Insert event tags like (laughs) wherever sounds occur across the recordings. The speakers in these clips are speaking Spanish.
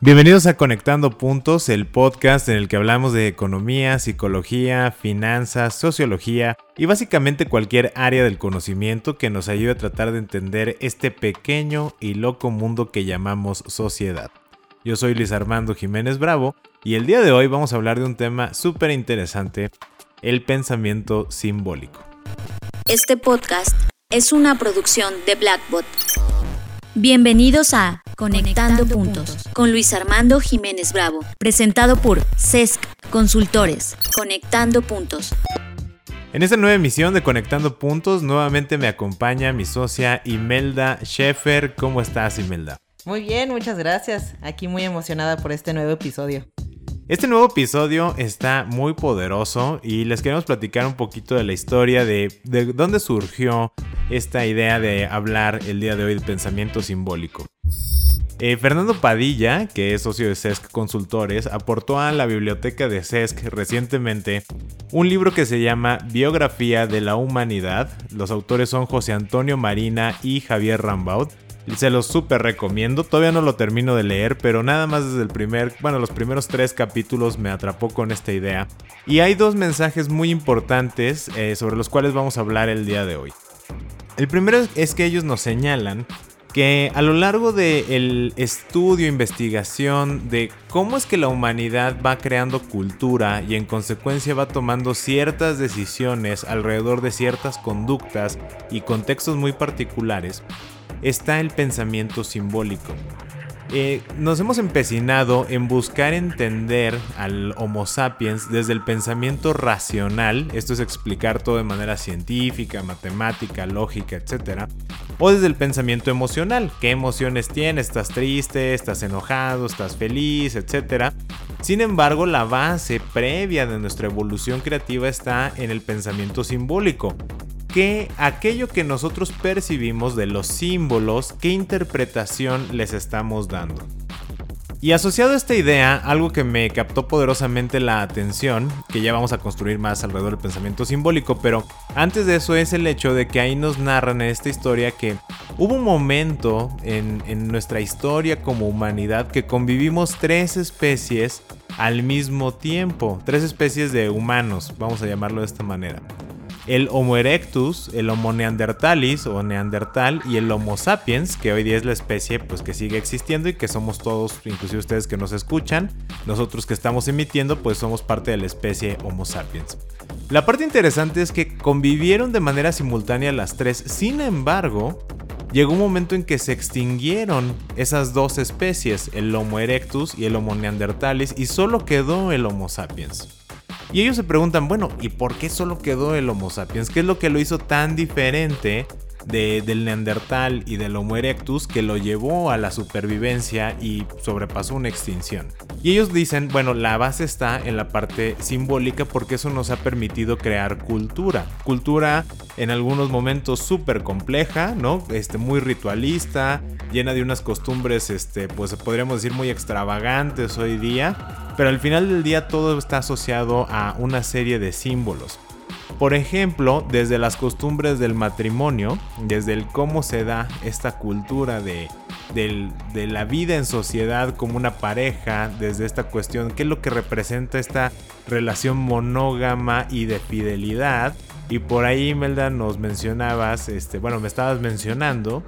Bienvenidos a Conectando Puntos, el podcast en el que hablamos de economía, psicología, finanzas, sociología y básicamente cualquier área del conocimiento que nos ayude a tratar de entender este pequeño y loco mundo que llamamos sociedad. Yo soy Luis Armando Jiménez Bravo y el día de hoy vamos a hablar de un tema súper interesante, el pensamiento simbólico. Este podcast es una producción de Blackbot. Bienvenidos a Conectando, puntos, con Luis Armando Jiménez Bravo, presentado por CESC Consultores. Conectando Puntos. En esta nueva emisión de Conectando Puntos, nuevamente me acompaña mi socia Imelda Sheffer. ¿Cómo estás, Imelda? Muy bien, muchas gracias. Aquí muy emocionada por este nuevo episodio. Este nuevo episodio está muy poderoso y les queremos platicar un poquito de la historia de, de dónde surgió esta idea de hablar el día de hoy de pensamiento simbólico. Eh, Fernando Padilla, que es socio de CESC Consultores, aportó a la biblioteca de CESC recientemente un libro que se llama Biografía de la Humanidad. Los autores son José Antonio Marina y Javier Rambaud. Se los súper recomiendo. Todavía no lo termino de leer, pero nada más desde el primer, bueno, los primeros tres capítulos me atrapó con esta idea. Y hay dos mensajes muy importantes eh, sobre los cuales vamos a hablar el día de hoy. El primero es que ellos nos señalan que a lo largo del estudio, investigación de cómo es que la humanidad va creando cultura y en consecuencia va tomando ciertas decisiones alrededor de ciertas conductas y contextos muy particulares, está el pensamiento simbólico. Eh, nos hemos empecinado en buscar entender al Homo sapiens desde el pensamiento racional, esto es explicar todo de manera científica, matemática, lógica, etc. O desde el pensamiento emocional, qué emociones tienes, estás triste, estás enojado, estás feliz, etc. Sin embargo, la base previa de nuestra evolución creativa está en el pensamiento simbólico, que aquello que nosotros percibimos de los símbolos, qué interpretación les estamos dando. Y asociado a esta idea, algo que me captó poderosamente la atención, que ya vamos a construir más alrededor del pensamiento simbólico, pero antes de eso es el hecho de que ahí nos narran en esta historia que hubo un momento en, en nuestra historia como humanidad que convivimos tres especies al mismo tiempo, tres especies de humanos, vamos a llamarlo de esta manera el Homo erectus, el Homo neandertalis o neandertal y el Homo sapiens, que hoy día es la especie pues que sigue existiendo y que somos todos, inclusive ustedes que nos escuchan, nosotros que estamos emitiendo pues somos parte de la especie Homo sapiens. La parte interesante es que convivieron de manera simultánea las tres, sin embargo, llegó un momento en que se extinguieron esas dos especies, el Homo erectus y el Homo neandertalis, y solo quedó el Homo sapiens. Y ellos se preguntan, bueno, ¿y por qué solo quedó el Homo sapiens? ¿Qué es lo que lo hizo tan diferente del Neandertal y del Homo erectus que lo llevó a la supervivencia y sobrepasó una extinción? Y ellos dicen, bueno, la base está en la parte simbólica porque eso nos ha permitido crear cultura. Cultura en algunos momentos súper compleja, ¿no? Este, muy ritualista, llena de unas costumbres, este, pues podríamos decir muy extravagantes hoy día pero al final del día todo está asociado a una serie de símbolos. Por ejemplo, desde las costumbres del matrimonio, desde el cómo se da esta cultura de, de, la vida en sociedad como una pareja, desde esta cuestión, qué es lo que representa esta relación monógama y de fidelidad. Y por ahí, Melda, nos mencionabas, este, bueno, me estabas mencionando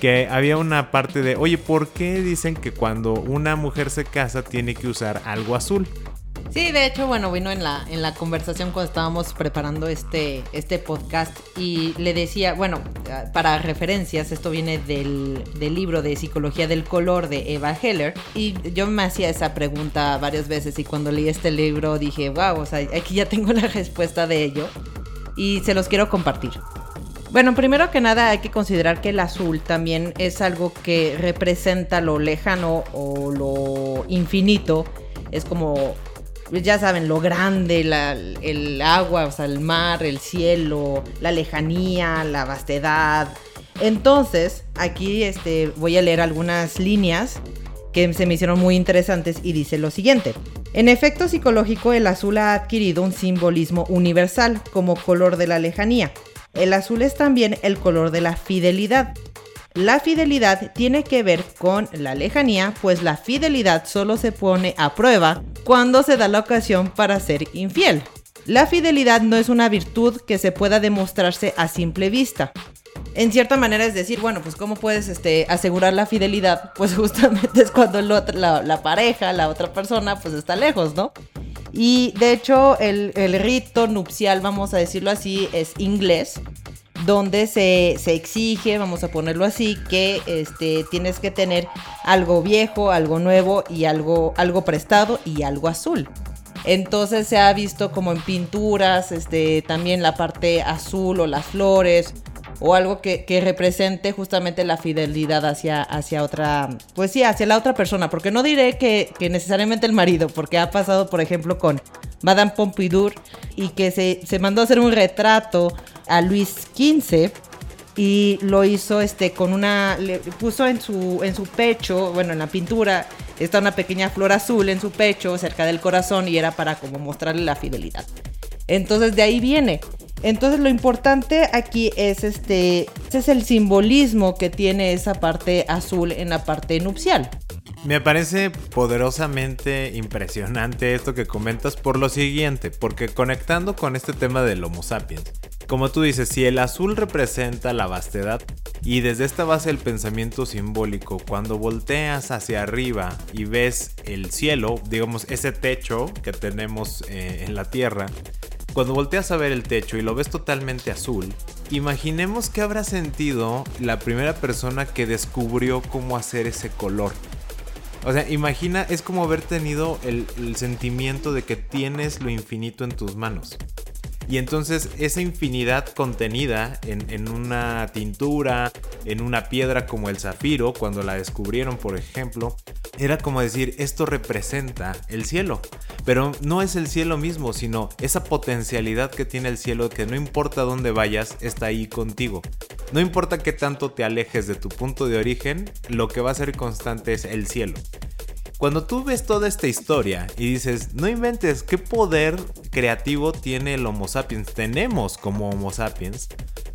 que había una parte de, oye, ¿por qué dicen que cuando una mujer se casa tiene que usar algo azul? Sí, de hecho, bueno, vino en la, en la conversación cuando estábamos preparando este, este podcast y le decía, bueno, para referencias, esto viene del, del libro de Psicología del Color de Eva Heller y yo me hacía esa pregunta varias veces y cuando leí este libro dije, wow, o sea, aquí ya tengo la respuesta de ello y se los quiero compartir. Bueno, primero que nada hay que considerar que el azul también es algo que representa lo lejano o lo infinito. Es como, ya saben, lo grande, el agua, o sea, el mar, el cielo, la lejanía, la vastedad. Entonces, aquí este, voy a leer algunas líneas que se me hicieron muy interesantes y dice lo siguiente. En efecto psicológico, el azul ha adquirido un simbolismo universal como color de la lejanía el azul es también el color de la fidelidad. La fidelidad tiene que ver con la lejanía, pues la fidelidad solo se pone a prueba cuando se da la ocasión para ser infiel. La fidelidad no es una virtud que se pueda demostrarse a simple vista. En cierta manera es decir, bueno, pues cómo puedes este, asegurar la fidelidad, (laughs) pues justamente es cuando la, pareja, la otra persona, pues está lejos, ¿no? Y de hecho el, el rito nupcial, vamos a decirlo así, es inglés donde se, exige, vamos a ponerlo así, que este, tienes que tener algo viejo, algo nuevo y algo, algo prestado y algo azul. Entonces se ha visto como en pinturas, este, también la parte azul o las flores o algo que, represente justamente la fidelidad hacia, hacia otra, pues sí, hacia la otra persona, porque no diré que, que necesariamente el marido, porque ha pasado, por ejemplo, con Madame Pompadour y que se, se mandó a hacer un retrato a Luis XV y lo hizo este con una le puso en su en su pecho, bueno, en la pintura está una pequeña flor azul en su pecho cerca del corazón y era para como mostrarle la fidelidad. Entonces de ahí viene. Entonces lo importante aquí es este, ese es el simbolismo que tiene esa parte azul en la parte nupcial. Me parece poderosamente impresionante esto que comentas por lo siguiente, porque conectando con este tema del Homo sapiens, como tú dices, si el azul representa la vastedad y desde esta base del pensamiento simbólico, cuando volteas hacia arriba y ves el cielo, digamos ese techo que tenemos eh, en la Tierra, cuando volteas a ver el techo y lo ves totalmente azul, imaginemos que habrá sentido la primera persona que descubrió cómo hacer ese color. O sea, imagina, es como haber tenido el, sentimiento de que tienes lo infinito en tus manos. Y entonces esa infinidad contenida en, en, una tintura, en una piedra como el zafiro, cuando la descubrieron por ejemplo, era como decir, esto representa el cielo. Pero no es el cielo mismo, sino esa potencialidad que tiene el cielo que no importa dónde vayas, está ahí contigo. No importa qué tanto te alejes de tu punto de origen, lo que va a ser constante es el cielo. Cuando tú ves toda esta historia y dices, no inventes, ¿qué poder creativo tiene el Homo sapiens? Tenemos como Homo sapiens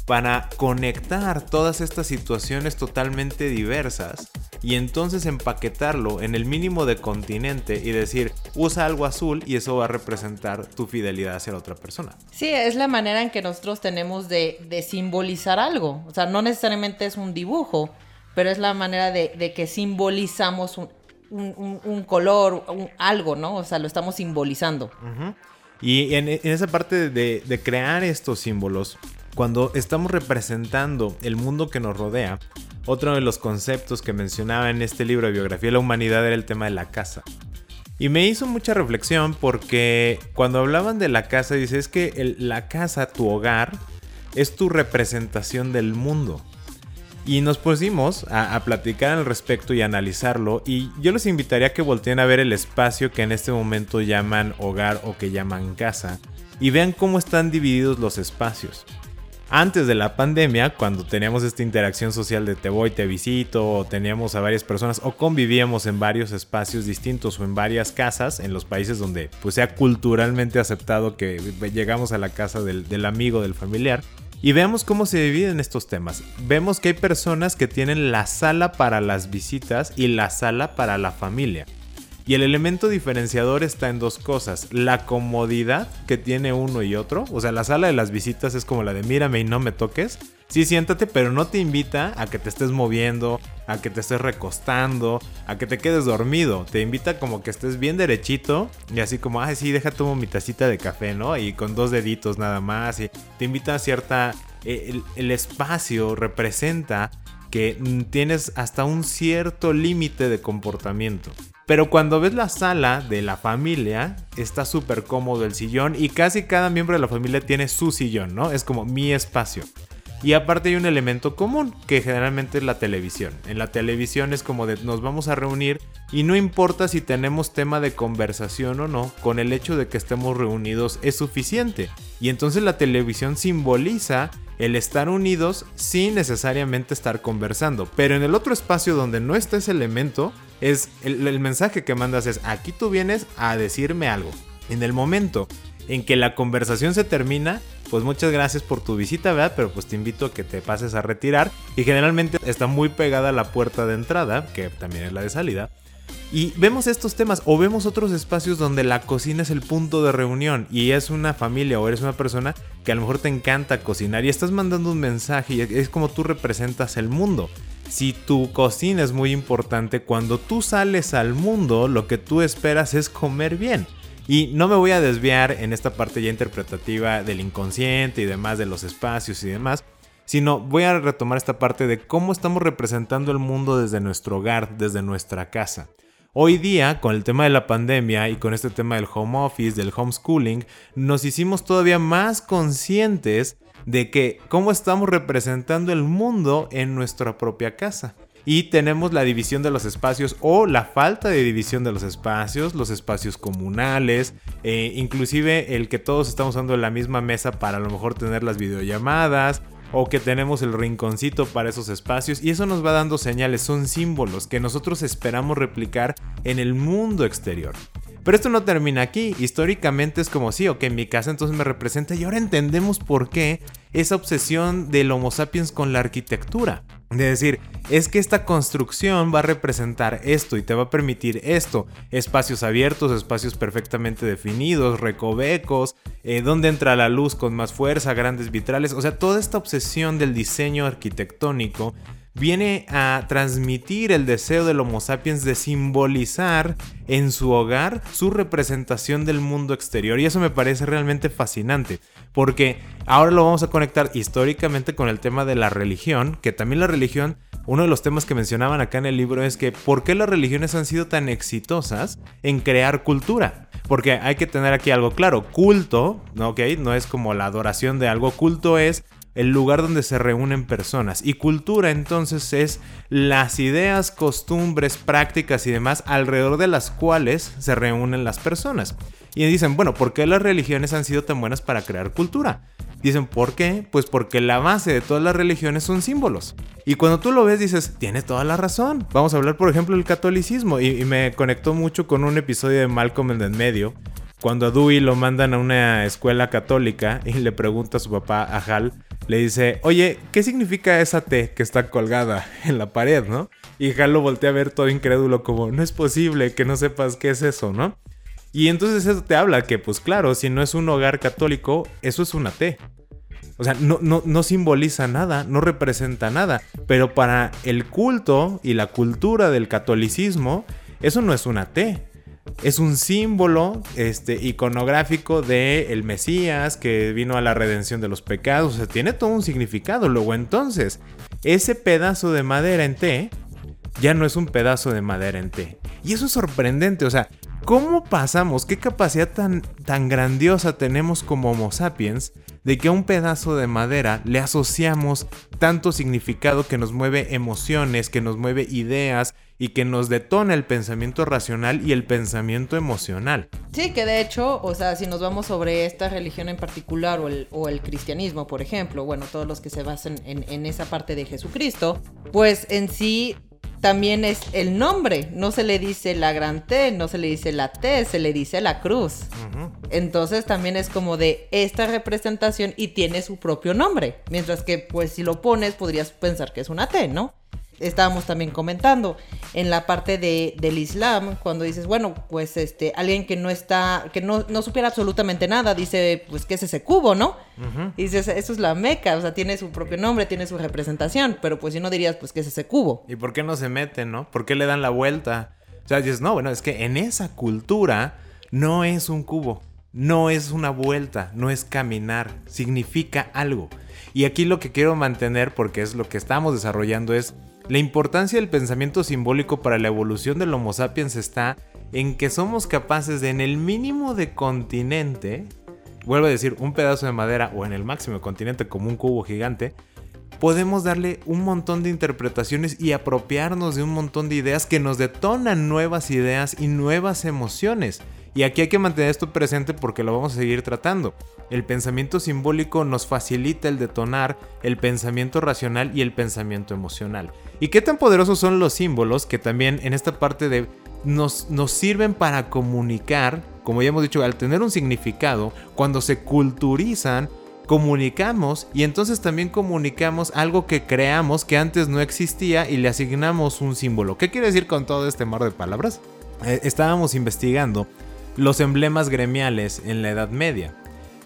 para conectar todas estas situaciones totalmente diversas y entonces empaquetarlo en el mínimo de continente y decir, usa algo azul y eso va a representar tu fidelidad hacia la otra persona. Sí, es la manera en que nosotros tenemos de, simbolizar algo. O sea, no necesariamente es un dibujo, pero es la manera de, que simbolizamos un, color, algo, ¿no? O sea, lo estamos simbolizando. Y en, esa parte de, crear estos símbolos, cuando estamos representando el mundo que nos rodea, otro de los conceptos que mencionaba en este libro de biografía de la humanidad era el tema de la casa. Y me hizo mucha reflexión porque cuando hablaban de la casa, dice, que la casa, tu hogar, es tu representación del mundo. Y nos pusimos a, a, platicar al respecto y analizarlo. Y yo les invitaría a que volteen a ver el espacio que en este momento llaman hogar o que llaman casa. Y vean cómo están divididos los espacios antes de la pandemia, cuando teníamos esta interacción social de te voy, te visito, o teníamos a varias personas, o convivíamos en varios espacios distintos o en varias casas, en los países donde pues sea culturalmente aceptado que llegamos a la casa del, del amigo, del familiar, y veamos cómo se dividen estos temas. Vemos que hay personas que tienen la sala para las visitas y la sala para la familia. Y el elemento diferenciador está en dos cosas. La comodidad que tiene uno y otro. O sea, la sala de las visitas es como la de mírame y no me toques. Sí, siéntate, pero no te invita a que te estés moviendo, a que te estés recostando, a que te quedes dormido. Te invita como que estés bien derechito y así como, ah, sí, deja tu mi tacita de café, ¿no? Y con dos deditos nada más. Y te invita a cierta... Eh, el espacio representa que tienes hasta un cierto límite de comportamiento. Pero cuando ves la sala de la familia, está súper cómodo el sillón y casi cada miembro de la familia tiene su sillón, ¿no? Es como mi espacio. Y aparte hay un elemento común, que generalmente es la televisión. En la televisión es como de nos vamos a reunir y no importa si tenemos tema de conversación o no, con el hecho de que estemos reunidos es suficiente. Y entonces la televisión simboliza el estar unidos sin necesariamente estar conversando. Pero en el otro espacio donde no está ese elemento, es el, mensaje que mandas es, aquí tú vienes a decirme algo. En el momento en que la conversación se termina, pues muchas gracias por tu visita, ¿verdad? Pero pues te invito a que te pases a retirar. Y generalmente está muy pegada a la puerta de entrada, que también es la de salida. Y vemos estos temas o vemos otros espacios donde la cocina es el punto de reunión y es una familia o eres una persona que a lo mejor te encanta cocinar y estás mandando un mensaje y es como tú representas el mundo. Si tu cocina es muy importante, cuando tú sales al mundo lo que tú esperas es comer bien. Y no me voy a desviar en esta parte ya interpretativa del inconsciente y demás, de los espacios y demás, sino voy a retomar esta parte de cómo estamos representando el mundo desde nuestro hogar, desde nuestra casa. Hoy día, con el tema de la pandemia y con este tema del home office, del homeschooling, nos hicimos todavía más conscientes de que cómo estamos representando el mundo en nuestra propia casa. Y tenemos la división de los espacios o la falta de división de los espacios, los espacios comunales, eh, inclusive el que todos estamos usando la misma mesa para a lo mejor tener las videollamadas o que tenemos el rinconcito para esos espacios y eso nos va dando señales, son símbolos que nosotros esperamos replicar en el mundo exterior. Pero esto no termina aquí, históricamente es como si, ok, mi casa entonces me representa y ahora entendemos por qué esa obsesión del Homo sapiens con la arquitectura. De decir, es que esta construcción va a representar esto y te va a permitir esto. Espacios abiertos, espacios perfectamente definidos, recovecos, eh, donde entra la luz con más fuerza, grandes vitrales. O sea, toda esta obsesión del diseño arquitectónico viene a transmitir el deseo del Homo sapiens de simbolizar en su hogar su representación del mundo exterior. Y eso me parece realmente fascinante, porque ahora lo vamos a conectar históricamente con el tema de la religión, que también la religión, uno de los temas que mencionaban acá en el libro es que por qué las religiones han sido tan exitosas en crear cultura. Porque hay que tener aquí algo claro, culto, ¿ok? No es como la adoración de algo, culto es el lugar donde se reúnen personas. Y cultura entonces es las ideas, costumbres, prácticas y demás alrededor de las cuales se reúnen las personas. Y dicen, bueno, ¿por qué las religiones han sido tan buenas para crear cultura? Dicen, ¿por qué? Pues porque la base de todas las religiones son símbolos. Y cuando tú lo ves dices, tiene toda la razón. Vamos a hablar, por ejemplo, del catolicismo. Y, me conectó mucho con un episodio de Malcolm en el medio, cuando a Dewey lo mandan a una escuela católica y le pregunta a su papá, a Hal, le dice, oye, ¿qué significa esa T que está colgada en la pared, no? Y Hal lo voltea a ver todo incrédulo como, no es posible que no sepas qué es eso, ¿no? Y entonces eso te habla que, pues claro, si no es un hogar católico, eso es una T. O sea, no, no, no, simboliza nada, no representa nada. Pero para el culto y la cultura del catolicismo, eso no es una T es un símbolo este, iconográfico de Mesías que vino a la redención de los pecados. O sea, tiene todo un significado. Luego entonces, ese pedazo de madera en T ya no es un pedazo de madera en T. Y eso es sorprendente. O sea, ¿cómo pasamos? ¿Qué capacidad tan, tan grandiosa tenemos como Homo sapiens de que a un pedazo de madera le asociamos tanto significado que nos mueve emociones, que nos mueve ideas y que nos detona el pensamiento racional y el pensamiento emocional. Sí, que de hecho, o sea, si nos vamos sobre esta religión en particular o el, o el cristianismo, por ejemplo, bueno, todos los que se basan en, en esa parte de Jesucristo, pues en sí también es el nombre. No se le dice la gran T, no se le dice la T, se le dice la cruz. Entonces también es como de esta representación y tiene su propio nombre. Mientras que pues si lo pones podrías pensar que es una T, ¿no? Estábamos también comentando en la parte de, del Islam, cuando dices, bueno, pues este, alguien que no está, que no, no supiera absolutamente nada, dice, pues, ¿qué es ese cubo, no? Y dices, eso es la Meca, o sea, tiene su propio nombre, tiene su representación, pero pues si no dirías, pues, ¿qué es ese cubo? ¿Y por qué no se meten, no? ¿Por qué le dan la vuelta? O sea, dices, no, bueno, es que en esa cultura no es un cubo, no es una vuelta, no es caminar, significa algo. Y aquí lo que quiero mantener, porque es lo que estamos desarrollando, es la importancia del pensamiento simbólico para la evolución del Homo sapiens está en que somos capaces de en el mínimo de continente, vuelvo a decir, un pedazo de madera o en el máximo de continente como un cubo gigante, podemos darle un montón de interpretaciones y apropiarnos de un montón de ideas que nos detonan nuevas ideas y nuevas emociones. Y aquí hay que mantener esto presente porque lo vamos a seguir tratando. El pensamiento simbólico nos facilita el detonar el pensamiento racional y el pensamiento emocional. ¿Y qué tan poderosos son los símbolos que también en esta parte de nos, nos sirven para comunicar, como ya hemos dicho, al tener un significado, cuando se culturizan, comunicamos y entonces también comunicamos algo que creamos que antes no existía y le asignamos un símbolo. ¿Qué quiere decir con todo este mar de palabras? Eh, estábamos investigando los emblemas gremiales en la Edad Media.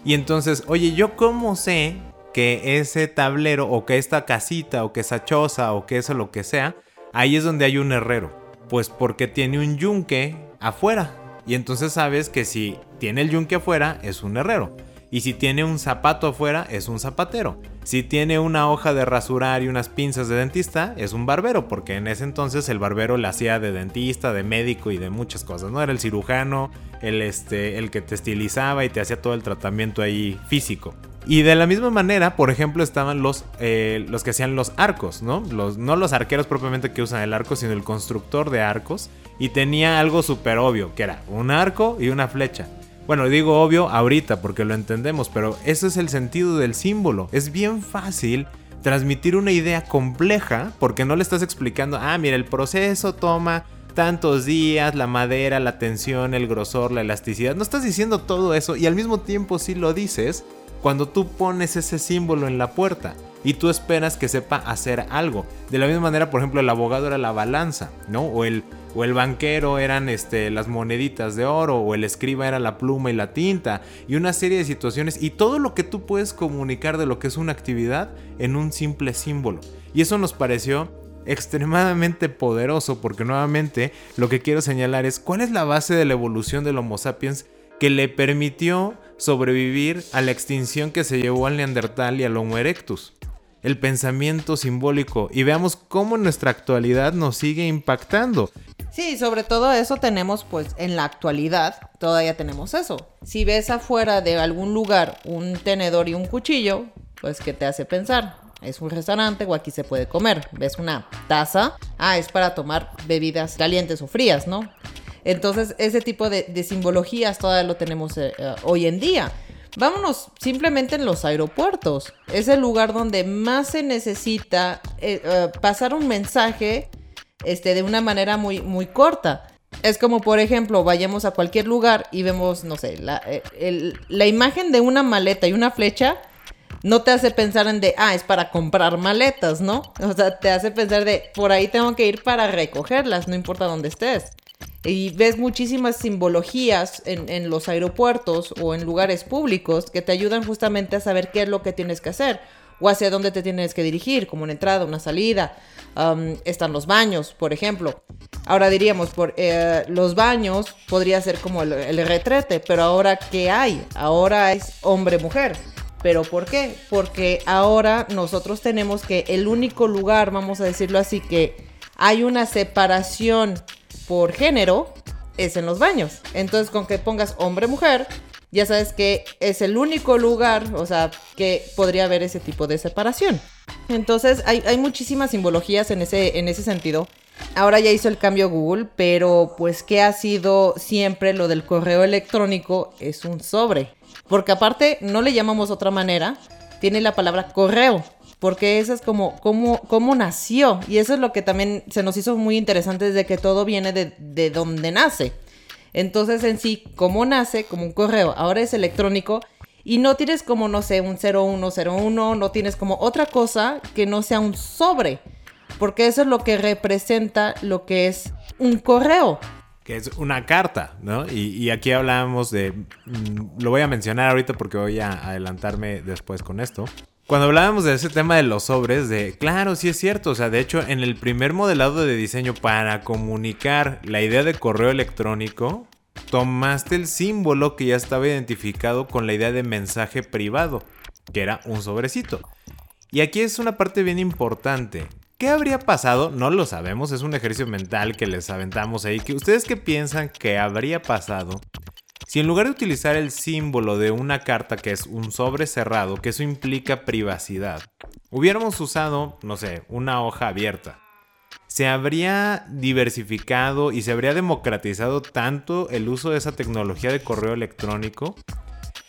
Y entonces, oye, ¿yo cómo sé que ese tablero o que esta casita o que esa choza o que eso lo que sea, ahí es donde hay un herrero? Pues porque tiene un yunque afuera. Y entonces sabes que si tiene el yunque afuera, es un herrero. Y si tiene un zapato afuera, es un zapatero. Si tiene una hoja de rasurar y unas pinzas de dentista, es un barbero, porque en ese entonces el barbero le hacía de dentista, de médico y de muchas cosas, ¿no? Era el cirujano, el, este, el que te estilizaba y te hacía todo el tratamiento ahí físico. Y de la misma manera, por ejemplo, estaban los, eh, los que hacían los arcos, ¿no? Los, no los arqueros propiamente que usan el arco, sino el constructor de arcos. Y tenía algo súper obvio, que era un arco y una flecha. Bueno, digo obvio ahorita porque lo entendemos, pero ese es el sentido del símbolo. Es bien fácil transmitir una idea compleja porque no le estás explicando, ah, mira, el proceso toma tantos días, la madera, la tensión, el grosor, la elasticidad. No estás diciendo todo eso y al mismo tiempo sí lo dices cuando tú pones ese símbolo en la puerta y tú esperas que sepa hacer algo. De la misma manera, por ejemplo, el abogado era la balanza, ¿no? O el o el banquero eran este, las moneditas de oro, o el escriba era la pluma y la tinta, y una serie de situaciones, y todo lo que tú puedes comunicar de lo que es una actividad en un simple símbolo. Y eso nos pareció extremadamente poderoso, porque nuevamente lo que quiero señalar es cuál es la base de la evolución del Homo sapiens que le permitió sobrevivir a la extinción que se llevó al Neandertal y al Homo erectus el pensamiento simbólico y veamos cómo nuestra actualidad nos sigue impactando. Sí, sobre todo eso tenemos pues en la actualidad, todavía tenemos eso. Si ves afuera de algún lugar un tenedor y un cuchillo, pues ¿qué te hace pensar? Es un restaurante o aquí se puede comer. Ves una taza, ah, es para tomar bebidas calientes o frías, ¿no? Entonces ese tipo de, simbologías todavía lo tenemos eh, eh, hoy en día. Vámonos simplemente en los aeropuertos. Es el lugar donde más se necesita eh, eh, pasar un mensaje este, de una manera muy, muy corta. Es como, por ejemplo, vayamos a cualquier lugar y vemos, no sé, la, eh, la imagen de una maleta y una flecha no te hace pensar en de, ah, es para comprar maletas, ¿no? O sea, te hace pensar de, por ahí tengo que ir para recogerlas, no importa dónde estés y ves muchísimas simbologías en, los aeropuertos o en lugares públicos que te ayudan justamente a saber qué es lo que tienes que hacer o hacia dónde te tienes que dirigir, como una entrada, una salida. están los baños, por ejemplo. Ahora diríamos, por eh, los baños podría ser como el retrete, pero ahora ¿qué hay? Ahora es hombre-mujer. ¿Pero por qué? Porque ahora nosotros tenemos que el único lugar, vamos a decirlo así, que hay una separación por género es en los baños. Entonces, con que pongas hombre-mujer, ya sabes que es el único lugar, o sea, que podría haber ese tipo de separación. Entonces, hay, muchísimas simbologías en ese, en ese sentido. Ahora ya hizo el cambio Google, pero pues que ha sido siempre lo del correo electrónico es un sobre. Porque aparte no le llamamos otra manera, tiene la palabra correo porque eso es como cómo, nació. Y eso es lo que también se nos hizo muy interesante desde que todo viene de, de donde nace. Entonces en sí, cómo nace, como un correo, ahora es electrónico y no tienes como, no sé, un 0101, no tienes como otra cosa que no sea un sobre, porque eso es lo que representa lo que es un correo. Que es una carta, ¿no? Y, y aquí hablábamos de, mm, lo voy a mencionar ahorita porque voy a adelantarme después con esto. Cuando hablábamos de ese tema de los sobres, de claro, sí es cierto, o sea, de hecho, en el primer modelado de diseño para comunicar la idea de correo electrónico, tomaste el símbolo que ya estaba identificado con la idea de mensaje privado, que era un sobrecito. Y aquí es una parte bien importante. ¿Qué habría pasado? No lo sabemos, es un ejercicio mental que les aventamos ahí. ¿Ustedes qué piensan que habría pasado si en lugar de utilizar el símbolo de una carta que es un sobre cerrado, que eso implica privacidad, hubiéramos usado, no sé, una hoja abierta, se habría diversificado y se habría democratizado tanto el uso de esa tecnología de correo electrónico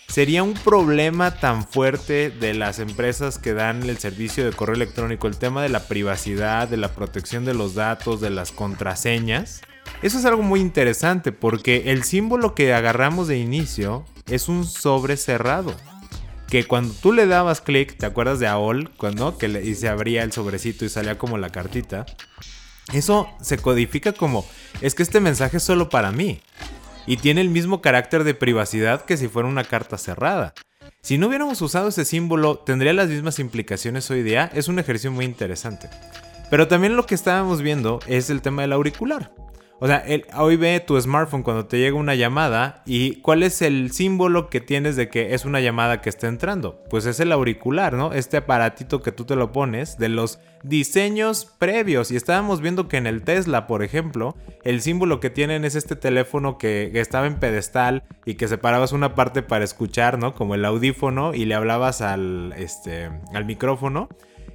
sería un problema tan fuerte de las empresas que dan el servicio de correo electrónico, el tema de la privacidad, de la protección de los datos, de las contraseñas, eso es algo muy interesante porque el símbolo que agarramos de inicio es un sobre cerrado. que cuando tú le dabas clic, ¿te acuerdas de AOL? Cuando que le, y se abría el sobrecito y salía como la cartita. Eso se codifica como, es que este mensaje es solo para mí. Y tiene el mismo carácter de privacidad que si fuera una carta cerrada. Si no hubiéramos usado ese símbolo, tendría las mismas implicaciones hoy día. Es un ejercicio muy interesante. Pero también lo que estábamos viendo es el tema del auricular. O sea, hoy ve tu smartphone cuando te llega una llamada y cuál es el símbolo que tienes de que es una llamada que está entrando. Pues es el auricular, ¿no? Este aparatito que tú te lo pones de los diseños previos. Y estábamos viendo que en el Tesla, por ejemplo, el símbolo que tienen es este teléfono que, estaba en pedestal y que separabas una parte para escuchar, ¿no? Como el audífono y le hablabas al, este, al micrófono.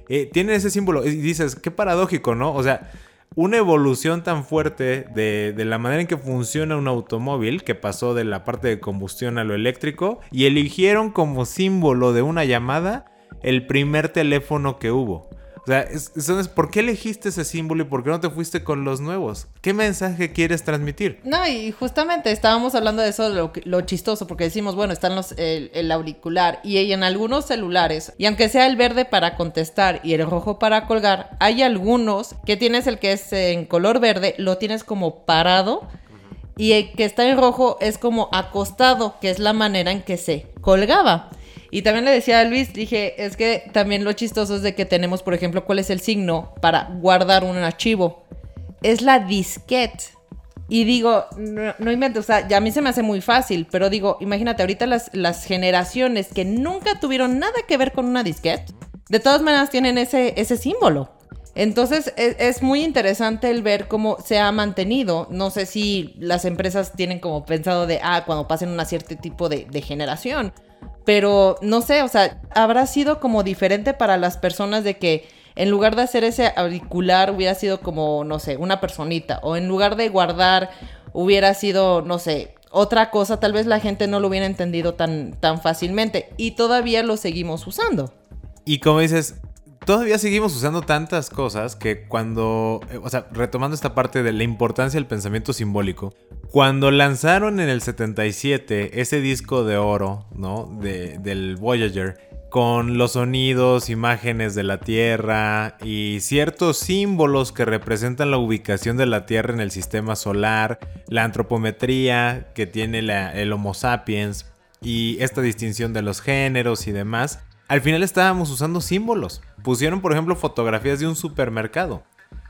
Eh, tienen ese símbolo y dices, qué paradójico, ¿no? O sea una evolución tan fuerte de, la manera en que funciona un automóvil, que pasó de la parte de combustión a lo eléctrico, y eligieron como símbolo de una llamada el primer teléfono que hubo. O sea, entonces, ¿por qué elegiste ese símbolo y por qué no te fuiste con los nuevos? ¿Qué mensaje quieres transmitir? No, y justamente estábamos hablando de eso, lo, chistoso, porque decimos, bueno, están los, el, auricular y en algunos celulares, y aunque sea el verde para contestar y el rojo para colgar, hay algunos que tienes el que es en color verde, lo tienes como parado. Y el que está en rojo es como acostado, que es la manera en que se colgaba. Y también le decía a Luis, dije, es que también lo chistoso es de que tenemos, por ejemplo, cuál es el signo para guardar un archivo. Es la disquete. Y digo, no, no invento, o sea, ya a mí se me hace muy fácil, pero digo, imagínate, ahorita las, las generaciones que nunca tuvieron nada que ver con una disquete, de todas maneras tienen ese, ese símbolo. Entonces es, es, muy interesante el ver cómo se ha mantenido. No sé si las empresas tienen como pensado de, ah, cuando pasen un cierto tipo de, de generación. Pero no sé, o sea, habrá sido como diferente para las personas de que en lugar de hacer ese auricular hubiera sido como, no sé, una personita. O en lugar de guardar hubiera sido, no sé, otra cosa. Tal vez la gente no lo hubiera entendido tan, tan fácilmente. Y todavía lo seguimos usando. Y como dices, todavía seguimos usando tantas cosas que cuando, eh, o sea, retomando esta parte de la importancia del pensamiento simbólico, cuando lanzaron en el 77 ese disco de oro, ¿no? De, del Voyager, con los sonidos, imágenes de la Tierra y ciertos símbolos que representan la ubicación de la Tierra en el sistema solar, la antropometría que tiene el Homo sapiens y esta distinción de los géneros y demás, al final estábamos usando símbolos. Pusieron, por ejemplo, fotografías de un supermercado.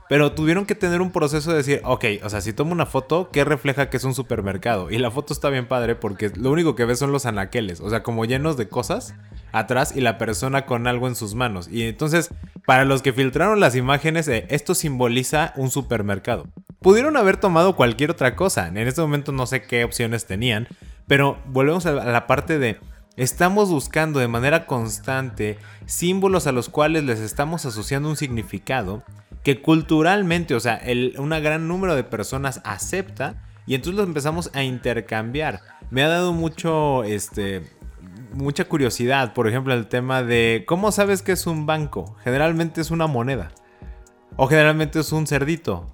Pero tuvieron que tener un proceso de decir, ok, o sea, si tomo una foto, ¿qué refleja que es un supermercado? Y la foto está bien padre porque lo único que ves son los anaqueles, o sea, como llenos de cosas atrás y la persona con algo en sus manos. Y entonces, para los que filtraron las imágenes, eh, esto simboliza un supermercado. Pudieron haber tomado cualquier otra cosa, en este momento no sé qué opciones tenían, pero volvemos a la parte de Estamos buscando de manera constante símbolos a los cuales les estamos asociando un significado que culturalmente, o sea, un gran número de personas acepta y entonces los empezamos a intercambiar. Me ha dado mucho, este, mucha curiosidad, por ejemplo, el tema de cómo sabes que es un banco. Generalmente es una moneda o generalmente es un cerdito.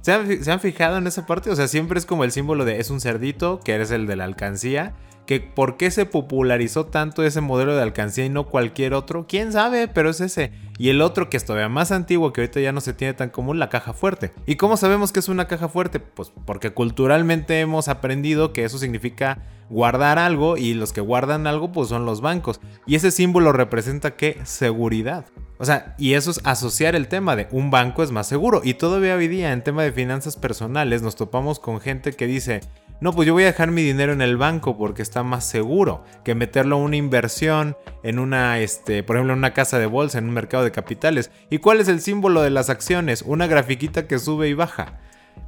¿Se han, ¿Se han, fijado en esa parte? O sea, siempre es como el símbolo de es un cerdito, que eres el de la alcancía, que por qué se popularizó tanto ese modelo de alcancía y no cualquier otro, quién sabe, pero es ese. Y el otro que es todavía más antiguo, que ahorita ya no se tiene tan común, la caja fuerte. ¿Y cómo sabemos que es una caja fuerte? Pues porque culturalmente hemos aprendido que eso significa guardar algo y los que guardan algo pues son los bancos. Y ese símbolo representa qué? Seguridad. O sea, y eso es asociar el tema de un banco es más seguro. Y todavía hoy día en tema de finanzas personales nos topamos con gente que dice, no, pues yo voy a dejar mi dinero en el banco porque está más seguro que meterlo en una inversión, en una, este, por ejemplo, en una casa de bolsa, en un mercado de capitales. ¿Y cuál es el símbolo de las acciones? Una grafiquita que sube y baja.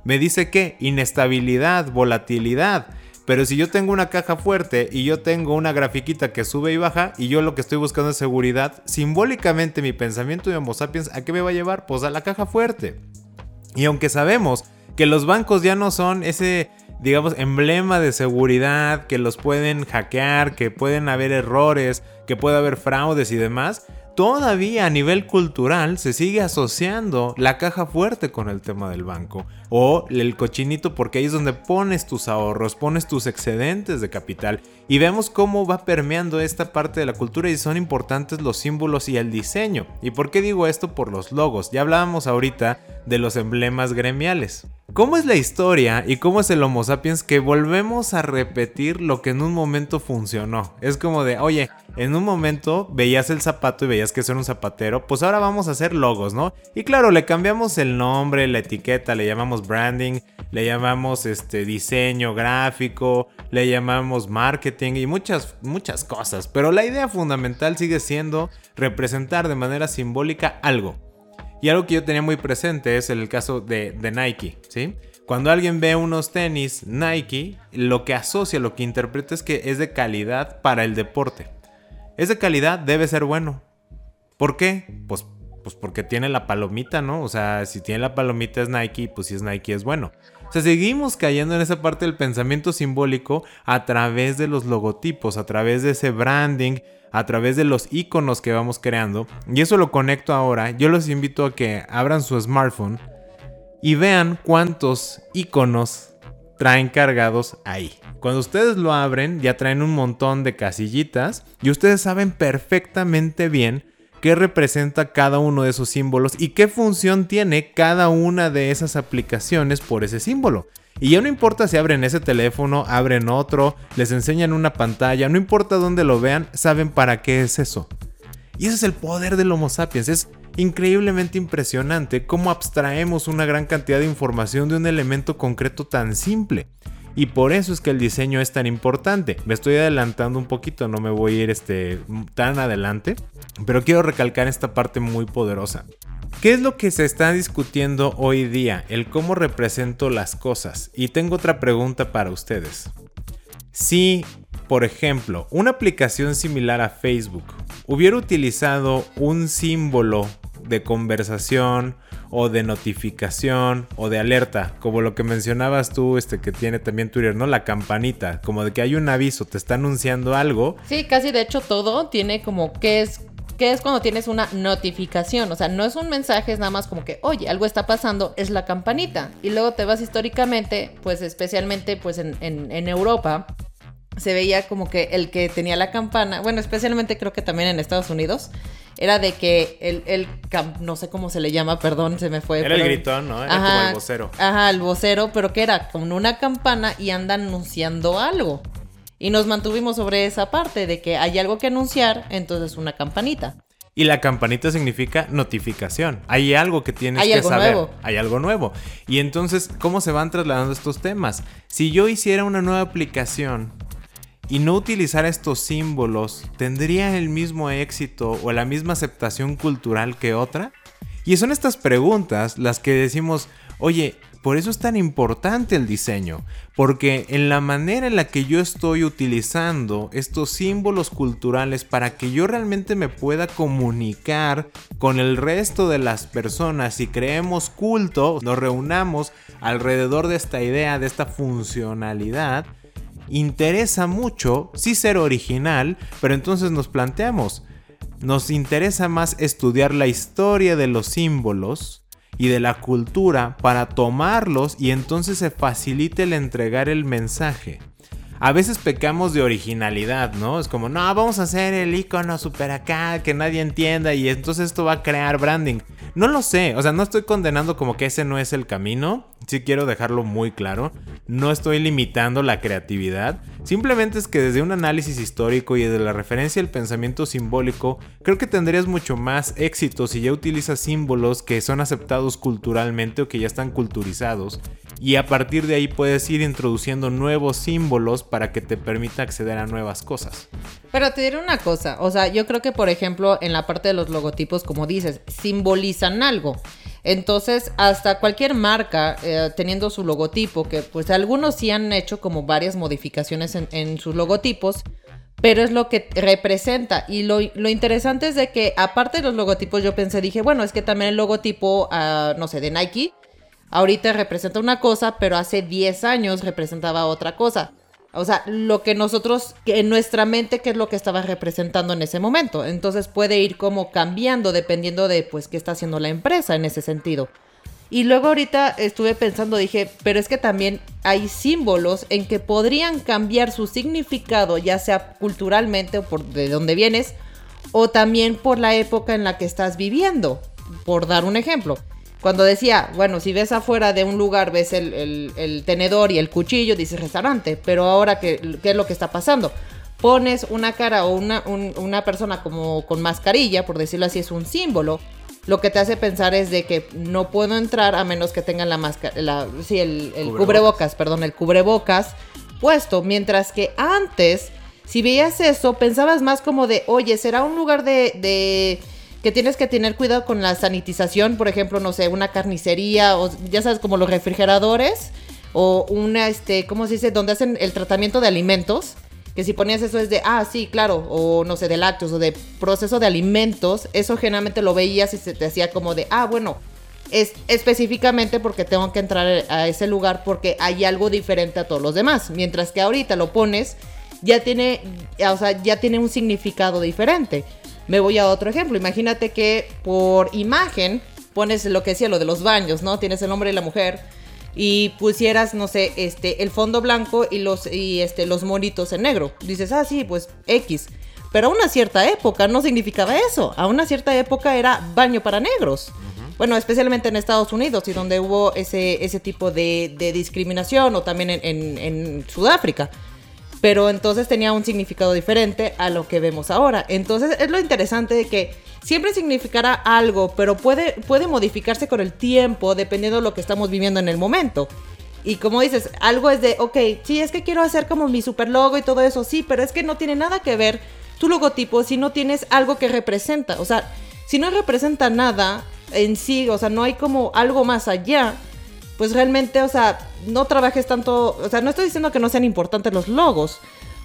Me dice que inestabilidad, volatilidad. Pero si yo tengo una caja fuerte y yo tengo una grafiquita que sube y baja y yo lo que estoy buscando es seguridad, simbólicamente mi pensamiento de Homo sapiens, ¿a qué me va a llevar? Pues a la caja fuerte. Y aunque sabemos que los bancos ya no son ese digamos, emblema de seguridad, que los pueden hackear, que pueden haber errores, que puede haber fraudes y demás, todavía a nivel cultural se sigue asociando la caja fuerte con el tema del banco. o el cochinito porque ahí es donde pones tus ahorros, pones tus excedentes de capital y vemos cómo va permeando esta parte de la cultura y son importantes los símbolos y el diseño. ¿Y por qué digo esto? Por los logos. Ya hablábamos ahorita de los emblemas gremiales. ¿Cómo es la historia y cómo es el Homo sapiens que volvemos a repetir lo que en un momento funcionó? Es como de, oye, en un momento veías el zapato y veías que eso era un zapatero, pues ahora vamos a hacer logos, ¿no? Y claro, le cambiamos el nombre, la etiqueta, le llamamos branding, le llamamos este diseño gráfico, le llamamos marketing y muchas muchas cosas, pero la idea fundamental sigue siendo representar de manera simbólica algo. Y algo que yo tenía muy presente es el caso de, Nike, ¿sí? Cuando alguien ve unos tenis Nike, lo que asocia, lo que interpreta es que es de calidad para el deporte. Es de calidad, debe ser bueno. ¿Por qué? Pues, pues porque tiene la palomita, ¿no? O sea, si tiene la palomita es Nike, pues si es Nike es bueno. O sea, seguimos cayendo en esa parte del pensamiento simbólico a través de los logotipos, a través de ese branding, a través de los iconos que vamos creando. Y eso lo conecto ahora. Yo los invito a que abran su smartphone y vean cuántos iconos traen cargados ahí. Cuando ustedes lo abren, ya traen un montón de casillitas y ustedes saben perfectamente bien qué representa cada uno de esos símbolos y qué función tiene cada una de esas aplicaciones por ese símbolo. Y ya no importa si abren ese teléfono, abren otro, les enseñan una pantalla, no importa dónde lo vean, saben para qué es eso. Y ese es el poder del Homo sapiens. Es increíblemente impresionante cómo abstraemos una gran cantidad de información de un elemento concreto tan simple. Y por eso es que el diseño es tan importante. Me estoy adelantando un poquito, no me voy a ir este, tan adelante. Pero quiero recalcar esta parte muy poderosa. ¿Qué es lo que se está discutiendo hoy día? El cómo represento las cosas. Y tengo otra pregunta para ustedes. Si, por ejemplo, una aplicación similar a Facebook hubiera utilizado un símbolo de conversación o de notificación o de alerta, como lo que mencionabas tú, este que tiene también Twitter, ¿no? La campanita, como de que hay un aviso, te está anunciando algo. Sí, casi de hecho todo tiene como qué es ¿Qué es cuando tienes una notificación? O sea, no es un mensaje, es nada más como que, oye, algo está pasando, es la campanita. Y luego te vas históricamente, pues especialmente pues en, en, Europa, se veía como que el que tenía la campana, bueno, especialmente creo que también en Estados Unidos, era de que el, el no sé cómo se le llama, perdón, se me fue. Era el gritón, ¿no? Era como el vocero. Ajá, el vocero, pero que era con una campana y anda anunciando algo. Y nos mantuvimos sobre esa parte de que hay algo que anunciar, entonces una campanita. Y la campanita significa notificación. Hay algo que tienes que saber. Nuevo. Hay algo nuevo. Y entonces, ¿cómo se van trasladando estos temas? Si yo hiciera una nueva aplicación y no utilizara estos símbolos, ¿tendría el mismo éxito o la misma aceptación cultural que otra? Y son estas preguntas las que decimos, oye, por eso es tan importante el diseño, porque en la manera en la que yo estoy utilizando estos símbolos culturales para que yo realmente me pueda comunicar con el resto de las personas y creemos culto, nos reunamos alrededor de esta idea, de esta funcionalidad, interesa mucho, sí ser original, pero entonces nos planteamos, nos interesa más estudiar la historia de los símbolos, y de la cultura para tomarlos y entonces se facilite el entregar el mensaje. A veces pecamos de originalidad, ¿no? Es como, no, vamos a hacer el icono super acá, que nadie entienda y entonces esto va a crear branding. No lo sé, o sea, no estoy condenando como que ese no es el camino, sí quiero dejarlo muy claro, no estoy limitando la creatividad, simplemente es que desde un análisis histórico y desde la referencia al pensamiento simbólico, creo que tendrías mucho más éxito si ya utilizas símbolos que son aceptados culturalmente o que ya están culturizados y a partir de ahí puedes ir introduciendo nuevos símbolos para que te permita acceder a nuevas cosas. Pero te diré una cosa, o sea, yo creo que por ejemplo en la parte de los logotipos, como dices, simbolizan algo. Entonces, hasta cualquier marca eh, teniendo su logotipo, que pues algunos sí han hecho como varias modificaciones en, sus logotipos, pero es lo que representa. Y lo, interesante es de que aparte de los logotipos, yo pensé, dije, bueno, es que también el logotipo, ah, no sé, de Nike, ahorita representa una cosa, pero hace 10 años representaba otra cosa. O sea, lo que nosotros, en nuestra mente, qué es lo que estaba representando en ese momento. Entonces puede ir como cambiando dependiendo de, pues, qué está haciendo la empresa en ese sentido. Y luego ahorita estuve pensando, dije, pero es que también hay símbolos en que podrían cambiar su significado, ya sea culturalmente o por de dónde vienes, o también por la época en la que estás viviendo. Por dar un ejemplo. Cuando decía, bueno, si ves afuera de un lugar, ves el, tenedor y el cuchillo, dices restaurante, pero ahora, ¿qué, ¿qué, es lo que está pasando? Pones una cara o una, una persona como con mascarilla, por decirlo así, es un símbolo lo que te hace pensar es de que no puedo entrar a menos que tengan la máscara, sí, el, cubrebocas. perdón, el cubrebocas puesto, mientras que antes, si veías eso, pensabas más como de, oye, será un lugar de, de que tienes que tener cuidado con la sanitización, por ejemplo, no sé, una carnicería o ya sabes, como los refrigeradores o una, este, ¿cómo se dice? Donde hacen el tratamiento de alimentos que si ponías eso es de, ah, sí, claro, o no sé, de lácteos o de proceso de alimentos, eso generalmente lo veías y se te hacía como de, ah, bueno, es específicamente porque tengo que entrar a ese lugar porque hay algo diferente a todos los demás. Mientras que ahorita lo pones, ya tiene, o sea, ya tiene un significado diferente. Me voy a otro ejemplo. Imagínate que por imagen pones lo que decía, lo de los baños, ¿no? Tienes el hombre y la mujer y pusieras, no sé, este, el fondo blanco y los, y este, los monitos en negro. Dices, ah, sí, pues X. Pero a una cierta época no significaba eso. A una cierta época era baño para negros. Bueno, especialmente en Estados Unidos y donde hubo ese, ese tipo de, discriminación o también en, en Sudáfrica pero entonces tenía un significado diferente a lo que vemos ahora. Entonces es lo interesante de que siempre significará algo, pero puede, puede modificarse con el tiempo dependiendo de lo que estamos viviendo en el momento. Y como dices, algo es de, ok, sí, es que quiero hacer como mi super logo y todo eso, sí, pero es que no tiene nada que ver tu logotipo si no tienes algo que representa. O sea, si no representa nada en sí, o sea, no hay como algo más allá, pues realmente, o sea, no trabajes tanto, o sea, no estoy diciendo que no sean importantes los logos,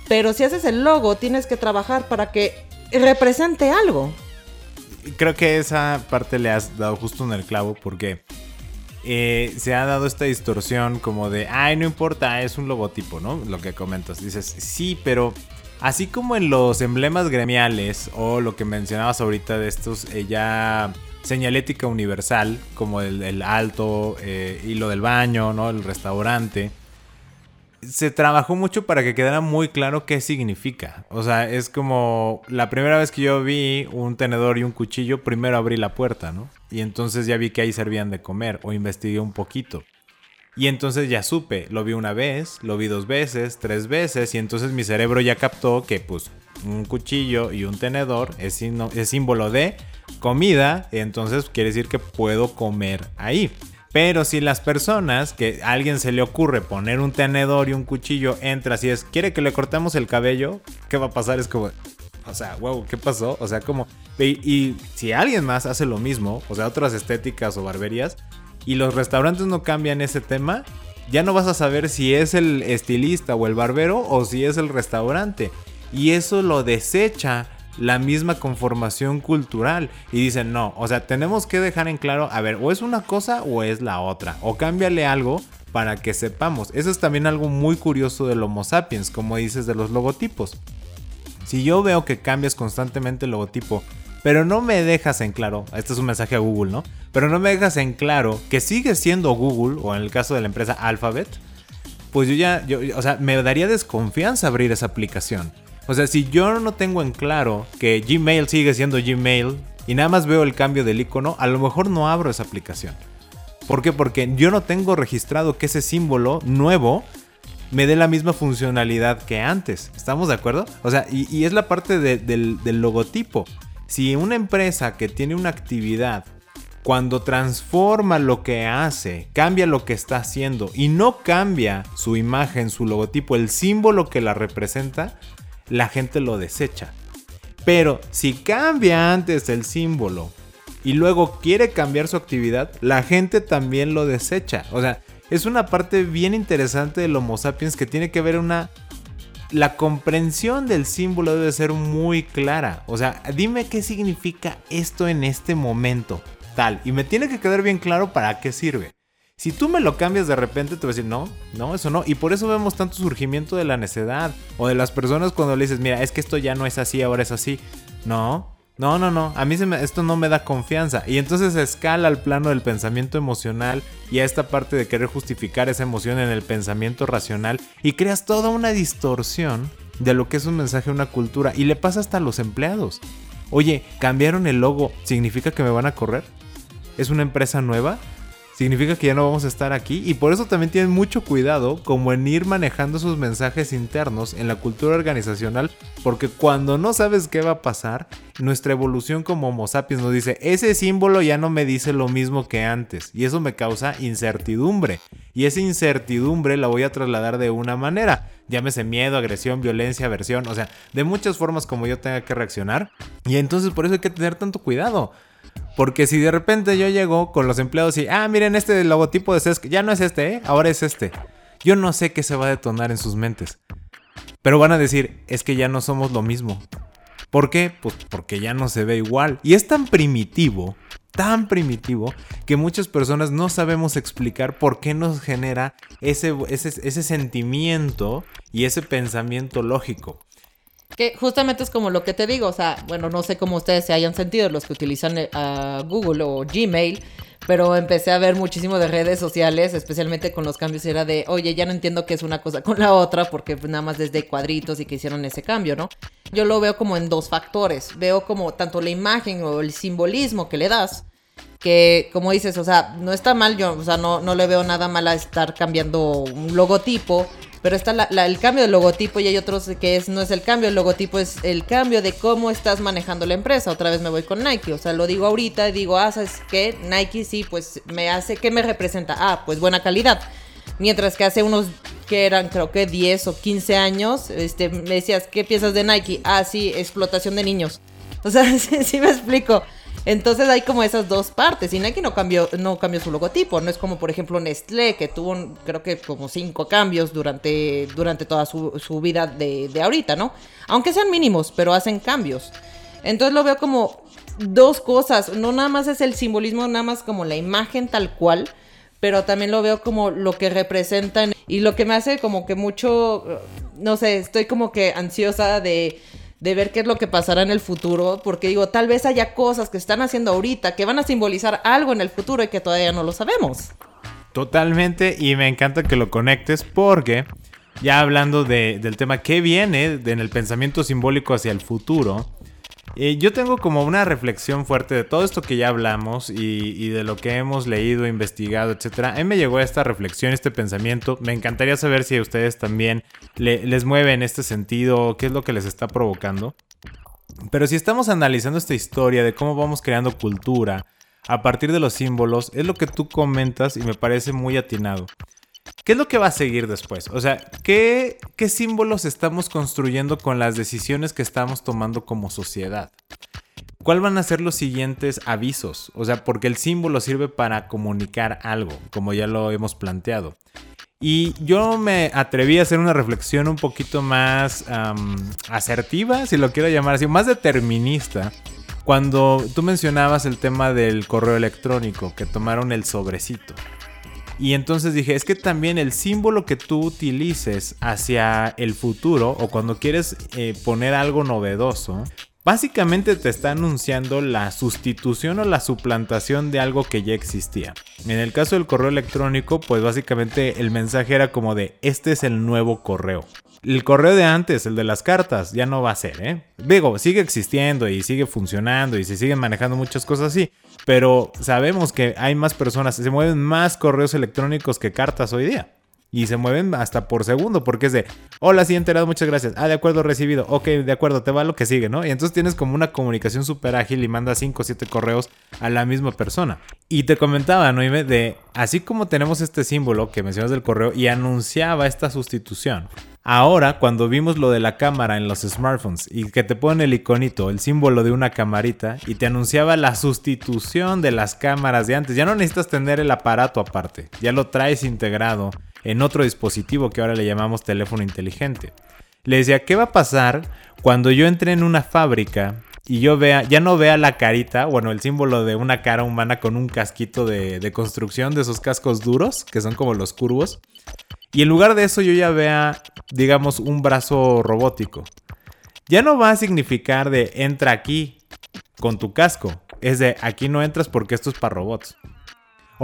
pero si haces el logo, tienes que trabajar para que represente algo. Creo que esa parte le has dado justo en el clavo porque eh, se ha dado esta distorsión como de, ay, no importa, es un logotipo, ¿no? Lo que comentas. Dices, sí, pero así como en los emblemas gremiales o lo que mencionabas ahorita de estos eh, señalética universal, como el, alto eh, y lo del baño, ¿no? El restaurante. Se trabajó mucho para que quedara muy claro qué significa. O sea, es como la primera vez que yo vi un tenedor y un cuchillo, primero abrí la puerta, ¿no? Y entonces ya vi que ahí servían de comer o investigué un poquito. Y entonces ya supe, lo vi una vez, lo vi dos veces, tres veces, y entonces mi cerebro ya captó que pues un cuchillo y un tenedor es, es símbolo de comida, entonces quiere decir que puedo comer ahí. Pero si las personas, que a alguien se le ocurre poner un tenedor y un cuchillo, entra si es, quiere que le cortemos el cabello, ¿qué va a pasar? Es como, o sea, wow, ¿qué pasó? O sea, como, y, si alguien más hace lo mismo, o sea, otras estéticas o barberías, y los restaurantes no cambian ese tema, ya no vas a saber si es el estilista o el barbero o si es el restaurante. Y eso lo desecha la misma conformación cultural y dicen no, o sea, tenemos que dejar en claro, a ver, o es una cosa o es la otra, o cámbiale algo para que sepamos. Eso es también algo muy curioso del Homo sapiens, como dices de los logotipos. Si yo veo que cambias constantemente el logotipo, pero no me dejas en claro, este es un mensaje a Google, ¿no? Pero no me dejas en claro que sigue siendo Google, o en el caso de la empresa Alphabet, pues yo ya, yo, o sea, me daría desconfianza abrir esa aplicación. O sea, si yo no tengo en claro que Gmail sigue siendo Gmail y nada más veo el cambio del icono, a lo mejor no abro esa aplicación. ¿Por qué? Porque yo no tengo registrado que ese símbolo nuevo me dé la misma funcionalidad que antes. ¿Estamos de acuerdo? O sea, y, es la parte del, logotipo. Si una empresa que tiene una actividad cuando transforma lo que hace, cambia lo que está haciendo y no cambia su imagen, su logotipo, el símbolo que la representa, la gente lo desecha. Pero si cambia antes el símbolo y luego quiere cambiar su actividad, la gente también lo desecha. O sea, es una parte bien interesante del Homo sapiens que tiene que ver una... La comprensión del símbolo debe ser muy clara. O sea, dime qué significa esto en este momento. Tal. Y me tiene que quedar bien claro para qué sirve. Si tú me lo cambias de repente, te voy a decir, no, no, eso no. Y por eso vemos tanto surgimiento de la necedad. O de las personas cuando le dices, mira, es que esto ya no es así, ahora es así. No, No, no, no, a mí se me- esto no me da confianza. Y entonces escala al plano del pensamiento emocional y a esta parte de querer justificar esa emoción en el pensamiento racional y creas toda una distorsión de lo que es un mensaje de una cultura. Y le pasa hasta a los empleados. Oye, cambiaron el logo, ¿significa que me van a correr? ¿Es una empresa nueva? Significa que ya no vamos a estar aquí. Y por eso también tienen mucho cuidado como en ir manejando sus mensajes internos en la cultura organizacional porque cuando no sabes qué va a pasar, nuestra evolución como Homo sapiens nos dice, ese símbolo ya no me dice lo mismo que antes y eso me causa incertidumbre. Y esa incertidumbre la voy a trasladar de una manera, llámese miedo, agresión, violencia, aversión, o sea, de muchas formas como yo tenga que reaccionar. Y entonces por eso hay que tener tanto cuidado. Porque si de repente yo llego con los empleados y, ah, miren, este logotipo de Sesc ya no es este, ¿eh? ahora es este. Yo no sé qué se va a detonar en sus mentes. Pero van a decir, es que ya no somos lo mismo. ¿Por qué? Pues porque ya no se ve igual. Y es tan primitivo, tan primitivo, que muchas personas no sabemos explicar por qué nos genera ese, ese, ese sentimiento y ese pensamiento lógico. Que justamente es como lo que te digo, o sea, bueno, no sé cómo ustedes se hayan sentido, los que utilizan a Google o Gmail, pero empecé a ver muchísimo de redes sociales, especialmente con los cambios, era de, oye, ya no entiendo qué es una cosa con la otra, porque nada más desde cuadritos y que hicieron ese cambio, ¿no? Yo lo veo como en dos factores, veo como tanto la imagen o el simbolismo que le das, que como dices, o sea, no está mal, yo, o sea, no, no le veo nada mal a estar cambiando un logotipo, pero está la- el cambio del logotipo y hay otros que es, no es el cambio del logotipo, es el cambio de cómo estás manejando la empresa. Otra vez me voy con Nike, o sea, lo digo ahorita digo, ah, ¿sabes qué? Nike sí, pues me hace, ¿qué me representa? Ah, pues buena calidad. Mientras que hace unos que eran creo que 10 o 15 años, este, me decías, ¿qué piensas de Nike? Ah, sí, explotación de niños. O sea, (laughs) sí me explico. Entonces hay como esas dos partes. Y Nike no cambió, no cambió su logotipo. No es como, por ejemplo, Nestlé, que tuvo, creo que como cinco cambios durante, durante toda su, su vida de, de ahorita, ¿no? Aunque sean mínimos, pero hacen cambios. Entonces lo veo como dos cosas. No nada más es el simbolismo, nada más como la imagen tal cual. Pero también lo veo como lo que representan. Y lo que me hace como que mucho, no sé, estoy como que ansiosa de de ver qué es lo que pasará en el futuro, porque digo, tal vez haya cosas que están haciendo ahorita que van a simbolizar algo en el futuro y que todavía no lo sabemos. Totalmente, y me encanta que lo conectes porque ya hablando de- del tema que viene en el pensamiento simbólico hacia el futuro, eh, yo tengo como una reflexión fuerte de todo esto que ya hablamos y, de lo que hemos leído, investigado, etc. A mí me llegó esta reflexión, este pensamiento. Me encantaría saber si a ustedes también le- les mueve en este sentido, qué es lo que les está provocando. Pero si estamos analizando esta historia de cómo vamos creando cultura a partir de los símbolos, es lo que tú comentas y me parece muy atinado. ¿Qué es lo que va a seguir después? O sea, ¿qué, símbolos estamos construyendo con las decisiones que estamos tomando como sociedad? ¿Cuál van a ser los siguientes avisos? O sea, porque el símbolo sirve para comunicar algo, como ya lo hemos planteado. Y yo me atreví a hacer una reflexión un poquito más asertiva, si lo quiero llamar así, más determinista. Cuando tú mencionabas el tema del correo electrónico, que tomaron el sobrecito. Y entonces dije, es que también el símbolo que tú utilices hacia el futuro o cuando quieres eh, poner algo novedoso, básicamente te está anunciando la sustitución o la suplantación de algo que ya existía. En el caso del correo electrónico, pues básicamente el mensaje era como de, este es el nuevo correo. El correo de antes, el de las cartas, ya no va a ser, ¿eh? Digo, sigue existiendo y sigue funcionando y se siguen manejando muchas cosas así, pero sabemos que hay más personas, se mueven más correos electrónicos que cartas hoy día. Y se mueven hasta por segundo, porque es de, hola, sí, enterado, muchas gracias. Ah, de acuerdo, recibido. Ok, de acuerdo, te va lo que sigue, ¿no? Y entonces tienes como una comunicación súper ágil y mandas 5 o 7 correos a la misma persona. Y te comentaba, Noime, de, así como tenemos este símbolo que mencionas del correo y anunciaba esta sustitución. Ahora, cuando vimos lo de la cámara en los smartphones y que te ponen el iconito, el símbolo de una camarita y te anunciaba la sustitución de las cámaras de antes, ya no necesitas tener el aparato aparte, ya lo traes integrado en otro dispositivo que ahora le llamamos teléfono inteligente. Le decía, ¿qué va a pasar cuando yo entre en una fábrica y yo vea, ya no vea la carita, bueno, el símbolo de una cara humana con un casquito de, de construcción de esos cascos duros, que son como los curvos, y en lugar de eso yo ya vea, digamos, un brazo robótico. Ya no va a significar de entra aquí, con tu casco. Es de aquí no entras porque esto es para robots.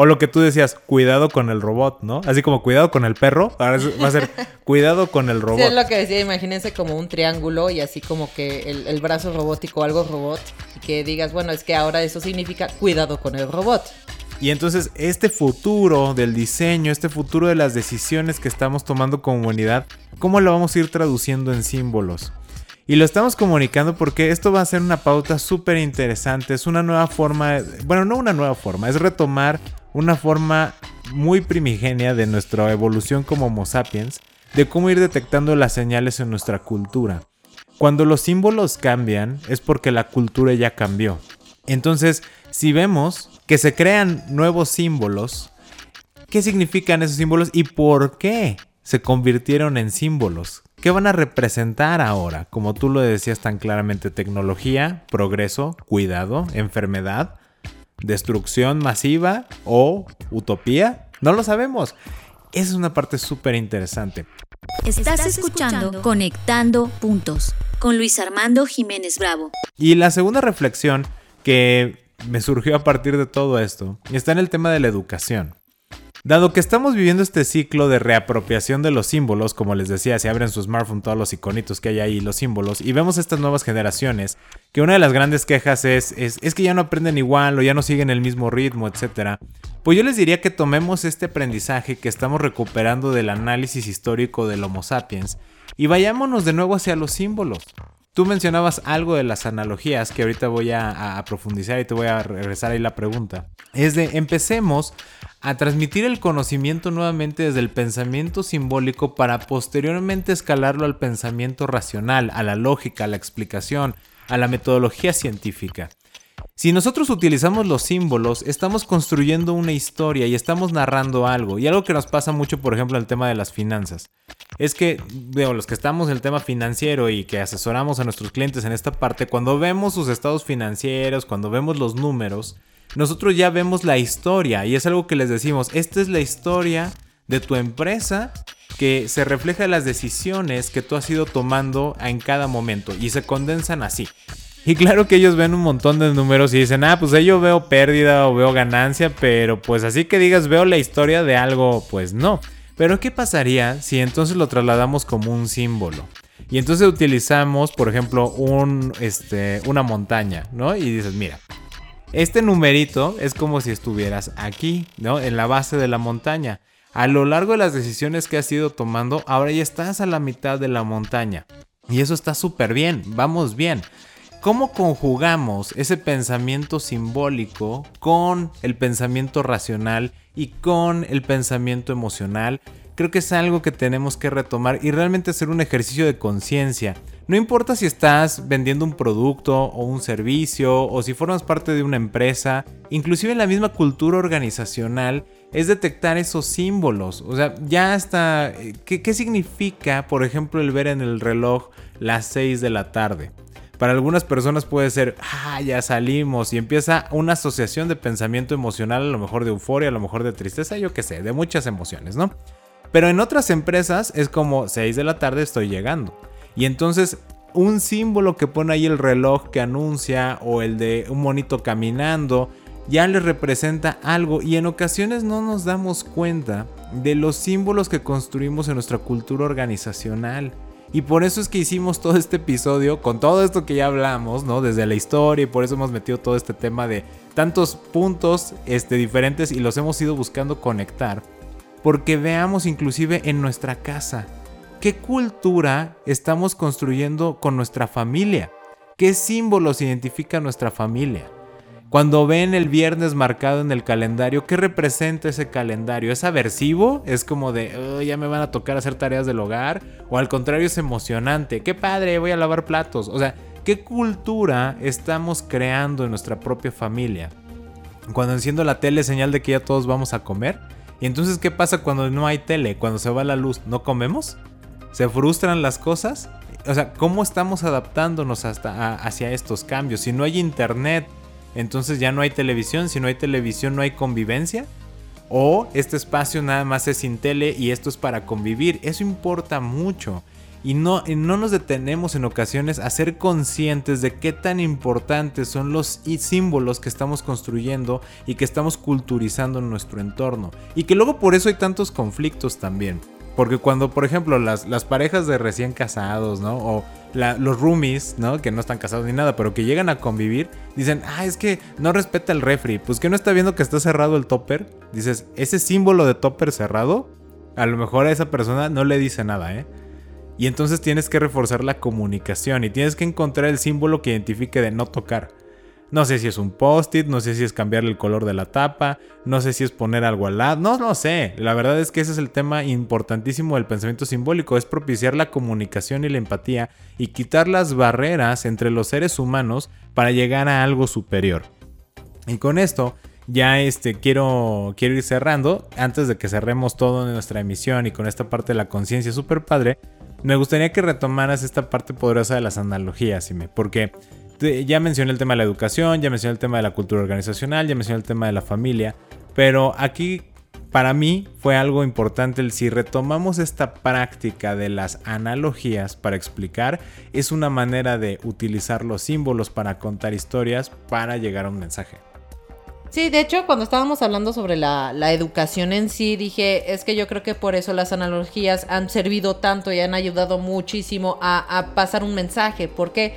O lo que tú decías, cuidado con el robot, ¿no? Así como cuidado con el perro, ahora va a ser cuidado con el (laughs) robot. Sí, es lo que decía, imagínense como un triángulo y así como que el, el brazo robótico, algo robot, y que digas, bueno, es que ahora eso significa cuidado con el robot. Y entonces este futuro del diseño, este futuro de las decisiones que estamos tomando como humanidad, ¿cómo lo vamos a ir traduciendo en símbolos? Y lo estamos comunicando porque esto va a ser una pauta súper interesante. Es una nueva forma, bueno, no una nueva forma, es retomar una forma muy primigenia de nuestra evolución como Homo sapiens, de cómo ir detectando las señales en nuestra cultura. Cuando los símbolos cambian es porque la cultura ya cambió. Entonces, si vemos que se crean nuevos símbolos, ¿qué significan esos símbolos y por qué se convirtieron en símbolos? ¿Qué van a representar ahora? Como tú lo decías tan claramente, tecnología, progreso, cuidado, enfermedad, destrucción masiva o utopía. No lo sabemos. Esa es una parte súper interesante. Estás escuchando Conectando Puntos con Luis Armando Jiménez Bravo. Y la segunda reflexión que me surgió a partir de todo esto está en el tema de la educación. Dado que estamos viviendo este ciclo de reapropiación de los símbolos, como les decía, se abren su smartphone todos los iconitos que hay ahí, los símbolos, y vemos estas nuevas generaciones, que una de las grandes quejas es, es, es que ya no aprenden igual o ya no siguen el mismo ritmo, etc. Pues yo les diría que tomemos este aprendizaje que estamos recuperando del análisis histórico del Homo sapiens y vayámonos de nuevo hacia los símbolos. Tú mencionabas algo de las analogías que ahorita voy a, profundizar y te voy a regresar ahí la pregunta. Es de empecemos a transmitir el conocimiento nuevamente desde el pensamiento simbólico para posteriormente escalarlo al pensamiento racional, a la lógica, a la explicación, a la metodología científica. Si nosotros utilizamos los símbolos, estamos construyendo una historia y estamos narrando algo. Y algo que nos pasa mucho, por ejemplo, en el tema de las finanzas. Es que, los que estamos en el tema financiero y que asesoramos a nuestros clientes en esta parte, cuando vemos sus estados financieros, cuando vemos los números, nosotros ya vemos la historia. Y es algo que les decimos, esta es la historia de tu empresa que se refleja en las decisiones que tú has ido tomando en cada momento y se condensan así. Y claro que ellos ven un montón de números y dicen, ah, pues yo veo pérdida o veo ganancia, pero pues así que digas, veo la historia de algo, pues no. Pero ¿qué pasaría si entonces lo trasladamos como un símbolo? Y entonces utilizamos, por ejemplo, un, este, una montaña, ¿no? Y dices, mira, este numerito es como si estuvieras aquí, ¿no? En la base de la montaña. A lo largo de las decisiones que has ido tomando, ahora ya estás a la mitad de la montaña. Y eso está súper bien, vamos bien. ¿Cómo conjugamos ese pensamiento simbólico con el pensamiento racional y con el pensamiento emocional? Creo que es algo que tenemos que retomar y realmente hacer un ejercicio de conciencia. No importa si estás vendiendo un producto o un servicio o si formas parte de una empresa, inclusive en la misma cultura organizacional, es detectar esos símbolos. O sea, ya hasta... Eh, ¿Qué, qué significa, por ejemplo, el ver en el reloj las 6 de la tarde? Para algunas personas puede ser, ah, ya salimos y empieza una asociación de pensamiento emocional, a lo mejor de euforia, a lo mejor de tristeza, yo qué sé, de muchas emociones, ¿no? Pero en otras empresas es como 6 de la tarde estoy llegando. Y entonces un símbolo que pone ahí el reloj que anuncia o el de un monito caminando ya le representa algo y en ocasiones no nos damos cuenta de los símbolos que construimos en nuestra cultura organizacional. Y por eso es que hicimos todo este episodio con todo esto que ya hablamos, ¿no? Desde la historia y por eso hemos metido todo este tema de tantos puntos este, diferentes y los hemos ido buscando conectar. Porque veamos inclusive en nuestra casa, qué cultura estamos construyendo con nuestra familia, qué símbolos identifica nuestra familia. Cuando ven el viernes marcado en el calendario, ¿qué representa ese calendario? ¿Es aversivo? ¿Es como de, ya me van a tocar hacer tareas del hogar? ¿O al contrario es emocionante? ¡Qué padre! Voy a lavar platos. O sea, ¿qué cultura estamos creando en nuestra propia familia? Cuando enciendo la tele, señal de que ya todos vamos a comer. ¿Y entonces qué pasa cuando no hay tele? Cuando se va la luz, ¿no comemos? ¿Se frustran las cosas? O sea, ¿cómo estamos adaptándonos hasta hacia estos cambios? Si no hay internet, entonces ya no hay televisión, si no hay televisión no hay convivencia. O este espacio nada más es sin tele y esto es para convivir. Eso importa mucho. y no, no nos detenemos en ocasiones a ser conscientes de qué tan importantes son los símbolos que estamos construyendo y que estamos culturizando en nuestro entorno. Y que luego por eso hay tantos conflictos también. Porque cuando, por ejemplo, las, las parejas de recién casados, ¿no? O los roomies, ¿no? Que no están casados ni nada, pero que llegan a convivir, dicen, ah, es que no respeta el refri. Pues que no está viendo que está cerrado el topper. Dices, ese símbolo de topper cerrado, a lo mejor a esa persona no le dice nada, ¿eh? Y entonces tienes que reforzar la comunicación y tienes que encontrar el símbolo que identifique de no tocar. No sé si es un post-it, no sé si es cambiar el color de la tapa, no sé si es poner algo al lado, no lo sé. La verdad es que ese es el tema importantísimo del pensamiento simbólico, es propiciar la comunicación y la empatía y quitar las barreras entre los seres humanos para llegar a algo superior. Y con esto ya este, quiero, quiero ir cerrando. Antes de que cerremos todo en nuestra emisión y con esta parte de la conciencia super padre, me gustaría que retomaras esta parte poderosa de las analogías, porque ya mencioné el tema de la educación, ya mencioné el tema de la cultura organizacional, ya mencioné el tema de la familia, pero aquí para mí fue algo importante el si retomamos esta práctica de las analogías para explicar, es una manera de utilizar los símbolos para contar historias para llegar a un mensaje. Sí, de hecho, cuando estábamos hablando sobre la, educación en sí, dije, es que yo creo que por eso las analogías han servido tanto y han ayudado muchísimo a, pasar un mensaje. ¿Por qué?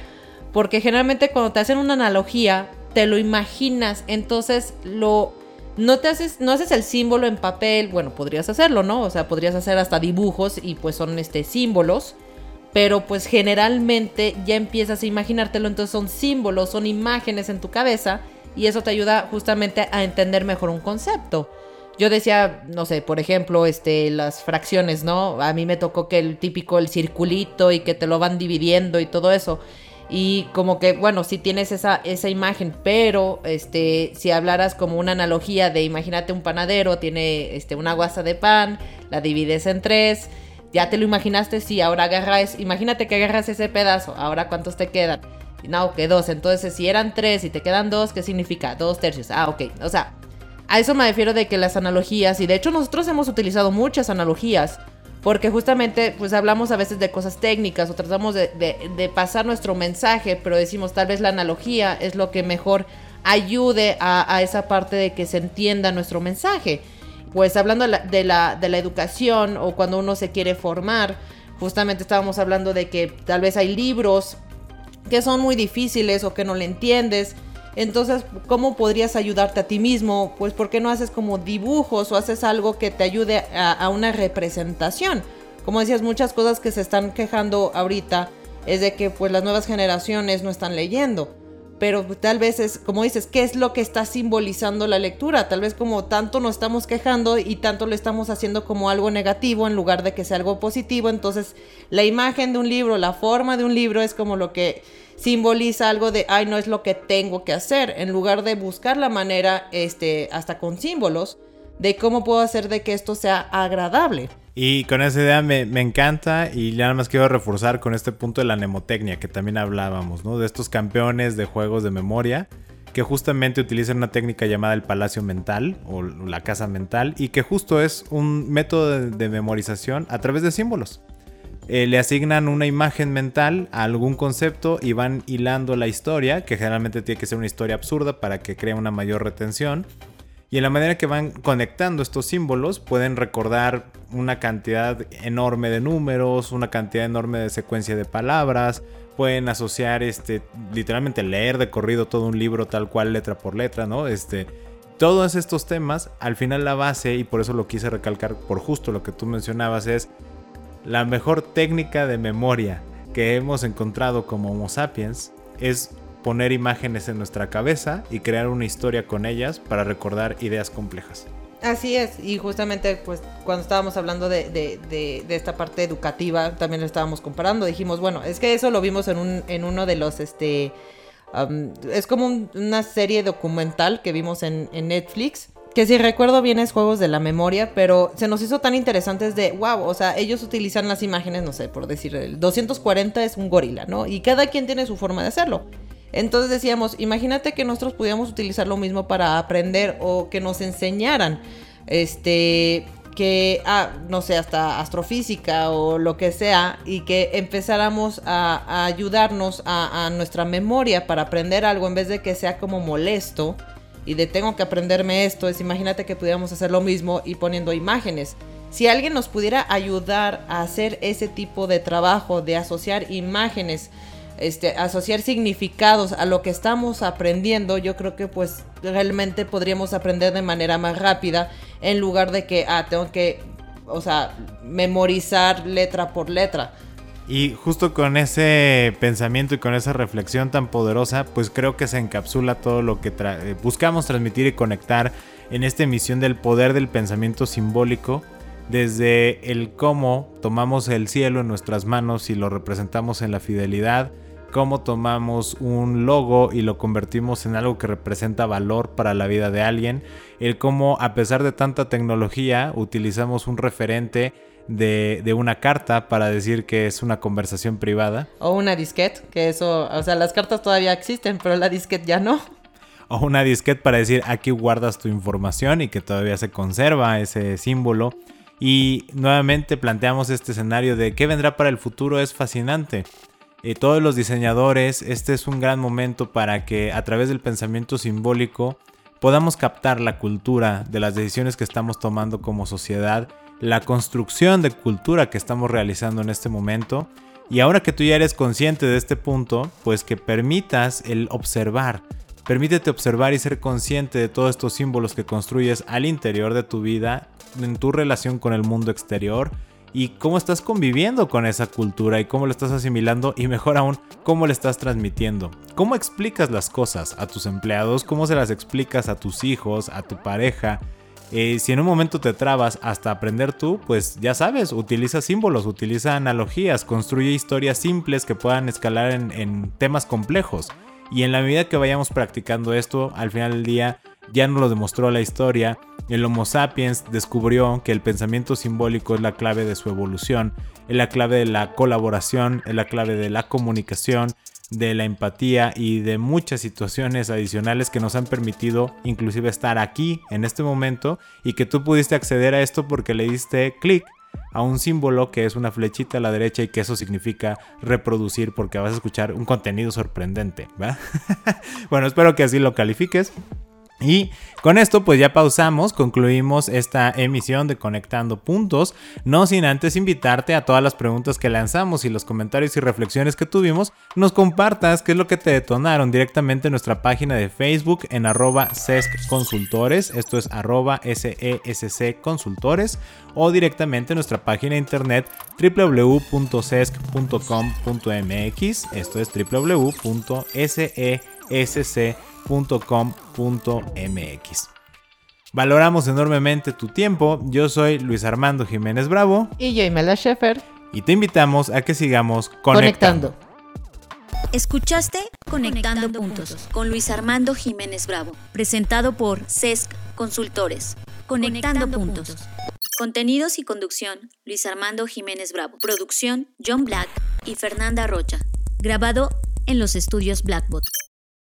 Generalmente cuando te hacen una analogía, te lo imaginas, entonces lo... No te haces, no haces el símbolo en papel, bueno, podrías hacerlo, ¿no? O sea, podrías hacer hasta dibujos y pues son este símbolos, pero pues generalmente ya empiezas a imaginártelo, entonces son símbolos, son imágenes en tu cabeza y eso te ayuda justamente a entender mejor un concepto. Yo decía, no sé, por ejemplo, este, las fracciones, ¿no? A mí me tocó que el típico, el circulito y que te lo van dividiendo y todo eso. Y como que, bueno, si tienes esa, esa imagen, pero este, si hablaras como una analogía de, imagínate un panadero, tiene este, una guasa de pan, la divides en tres, ya te lo imaginaste, sí, ahora agarras, imagínate que agarras ese pedazo, ahora cuántos te quedan no, que dos. Entonces, si eran tres y te quedan dos, ¿qué significa? Dos tercios. Ah, ok. O sea, a eso me refiero de que las analogías, y de hecho nosotros hemos utilizado muchas analogías, porque justamente pues hablamos a veces de cosas técnicas o tratamos de, pasar nuestro mensaje, pero decimos tal vez la analogía es lo que mejor ayude a, esa parte de que se entienda nuestro mensaje. Pues hablando de la, de la educación o cuando uno se quiere formar, justamente estábamos hablando de que tal vez hay libros que son muy difíciles o que no le entiendes. Entonces, ¿cómo podrías ayudarte a ti mismo? Pues, ¿por qué no haces como dibujos o haces algo que te ayude a, una representación? Como decías, muchas cosas que se están quejando ahorita es de que pues las nuevas generaciones no están leyendo pero tal vez es, como dices, ¿qué es lo que está simbolizando la lectura? Tal vez como tanto nos estamos quejando y tanto lo estamos haciendo como algo negativo en lugar de que sea algo positivo, entonces la imagen de un libro, la forma de un libro es como lo que simboliza algo de, ay, no es lo que tengo que hacer, en lugar de buscar la manera, este, hasta con símbolos, de cómo puedo hacer de que esto sea agradable. Y con esa idea me, encanta y nada más quiero reforzar con este punto de la mnemotecnia que también hablábamos, ¿no? De estos campeones de juegos de memoria que justamente utilizan una técnica llamada el palacio mental o la casa mental y que justo es un método de, memorización a través de símbolos. Eh, le asignan una imagen mental a algún concepto y van hilando la historia, que generalmente tiene que ser una historia absurda para que crea una mayor retención y en la manera que van conectando estos símbolos pueden recordar una cantidad enorme de números, una cantidad enorme de secuencia de palabras, pueden asociar este literalmente leer de corrido todo un libro tal cual letra por letra, ¿no? Este todos estos temas, al final la base y por eso lo quise recalcar por justo lo que tú mencionabas es la mejor técnica de memoria que hemos encontrado como Homo sapiens es poner imágenes en nuestra cabeza y crear una historia con ellas para recordar ideas complejas. Así es, y justamente pues cuando estábamos hablando de, esta parte educativa, también lo estábamos comparando, dijimos, bueno, es que eso lo vimos en, un, en uno de los, este, es como una serie documental que vimos en, Netflix, que si recuerdo bien es Juegos de la Memoria, pero se nos hizo tan interesantes de, wow, o sea, ellos utilizan las imágenes, no sé, por decir, el 240 es un gorila, ¿no? Y cada quien tiene su forma de hacerlo. Entonces decíamos, imagínate que nosotros pudiéramos utilizar lo mismo para aprender o que nos enseñaran. Este, que, ah, no sé, hasta astrofísica o lo que sea, y que empezáramos a, ayudarnos a, a, nuestra memoria para aprender algo en vez de que sea como molesto y de tengo que aprenderme esto, es imagínate que pudiéramos hacer lo mismo y poniendo imágenes. Si alguien nos pudiera ayudar a hacer ese tipo de trabajo, de asociar imágenes, este, asociar significados a lo que estamos aprendiendo, yo creo que pues realmente podríamos aprender de manera más rápida en lugar de que, ah, tengo que, o sea, memorizar letra por letra. Y justo con ese pensamiento y con esa reflexión tan poderosa, pues creo que se encapsula todo lo que eh, buscamos transmitir y conectar en esta emisión del poder del pensamiento simbólico desde el cómo tomamos el cielo en nuestras manos y lo representamos en la fidelidad, cómo tomamos un logo y lo convertimos en algo que representa valor para la vida de alguien, el cómo a pesar de tanta tecnología utilizamos un referente de, una carta para decir que es una conversación privada. O una disquete, que eso, o sea, las cartas todavía existen, pero la disquete ya no. O una disquete para decir aquí guardas tu información y que todavía se conserva ese símbolo. Y nuevamente planteamos este escenario de qué vendrá para el futuro es fascinante. Eh, todos los diseñadores, este es un gran momento para que a través del pensamiento simbólico podamos captar la cultura de las decisiones que estamos tomando como sociedad, la construcción de cultura que estamos realizando en este momento. Y ahora que tú ya eres consciente de este punto, pues que permitas el observar. Permítete observar y ser consciente de todos estos símbolos que construyes al interior de tu vida en tu relación con el mundo exterior y cómo estás conviviendo con esa cultura y cómo lo estás asimilando y mejor aún, cómo le estás transmitiendo. ¿Cómo explicas las cosas a tus empleados? ¿Cómo se las explicas a tus hijos, a tu pareja? Eh, si en un momento te trabas hasta aprender tú, pues ya sabes, utiliza símbolos, utiliza analogías, construye historias simples que puedan escalar en, en temas complejos. Y en la medida que vayamos practicando esto, al final del día ya nos lo demostró la historia, el Homo sapiens descubrió que el pensamiento simbólico es la clave de su evolución, es la clave de la colaboración, es la clave de la comunicación, de la empatía y de muchas situaciones adicionales que nos han permitido inclusive estar aquí en este momento y que tú pudiste acceder a esto porque le diste clic a un símbolo que es una flechita a la derecha y que eso significa reproducir porque vas a escuchar un contenido sorprendente. (laughs) bueno, espero que así lo califiques. Y con esto pues ya pausamos, concluimos esta emisión de Conectando Puntos, no sin antes invitarte a todas las preguntas que lanzamos y los comentarios y reflexiones que tuvimos, nos compartas qué es lo que te detonaron directamente en nuestra página de Facebook en arroba esto es arroba SESC Consultores, o directamente en nuestra página de internet www.cesc.com.mx, esto es www.sesc.com Valoramos enormemente tu tiempo. Yo soy Luis Armando Jiménez Bravo. Y yo, Imela Sheffer. Y te invitamos a que sigamos conectando. Escuchaste Conectando, puntos, con Luis Armando Jiménez Bravo, presentado por CESC Consultores. Conectando, puntos. Contenidos y conducción, Luis Armando Jiménez Bravo. Producción, John Black y Fernanda Rocha. Grabado en los estudios Blackbot.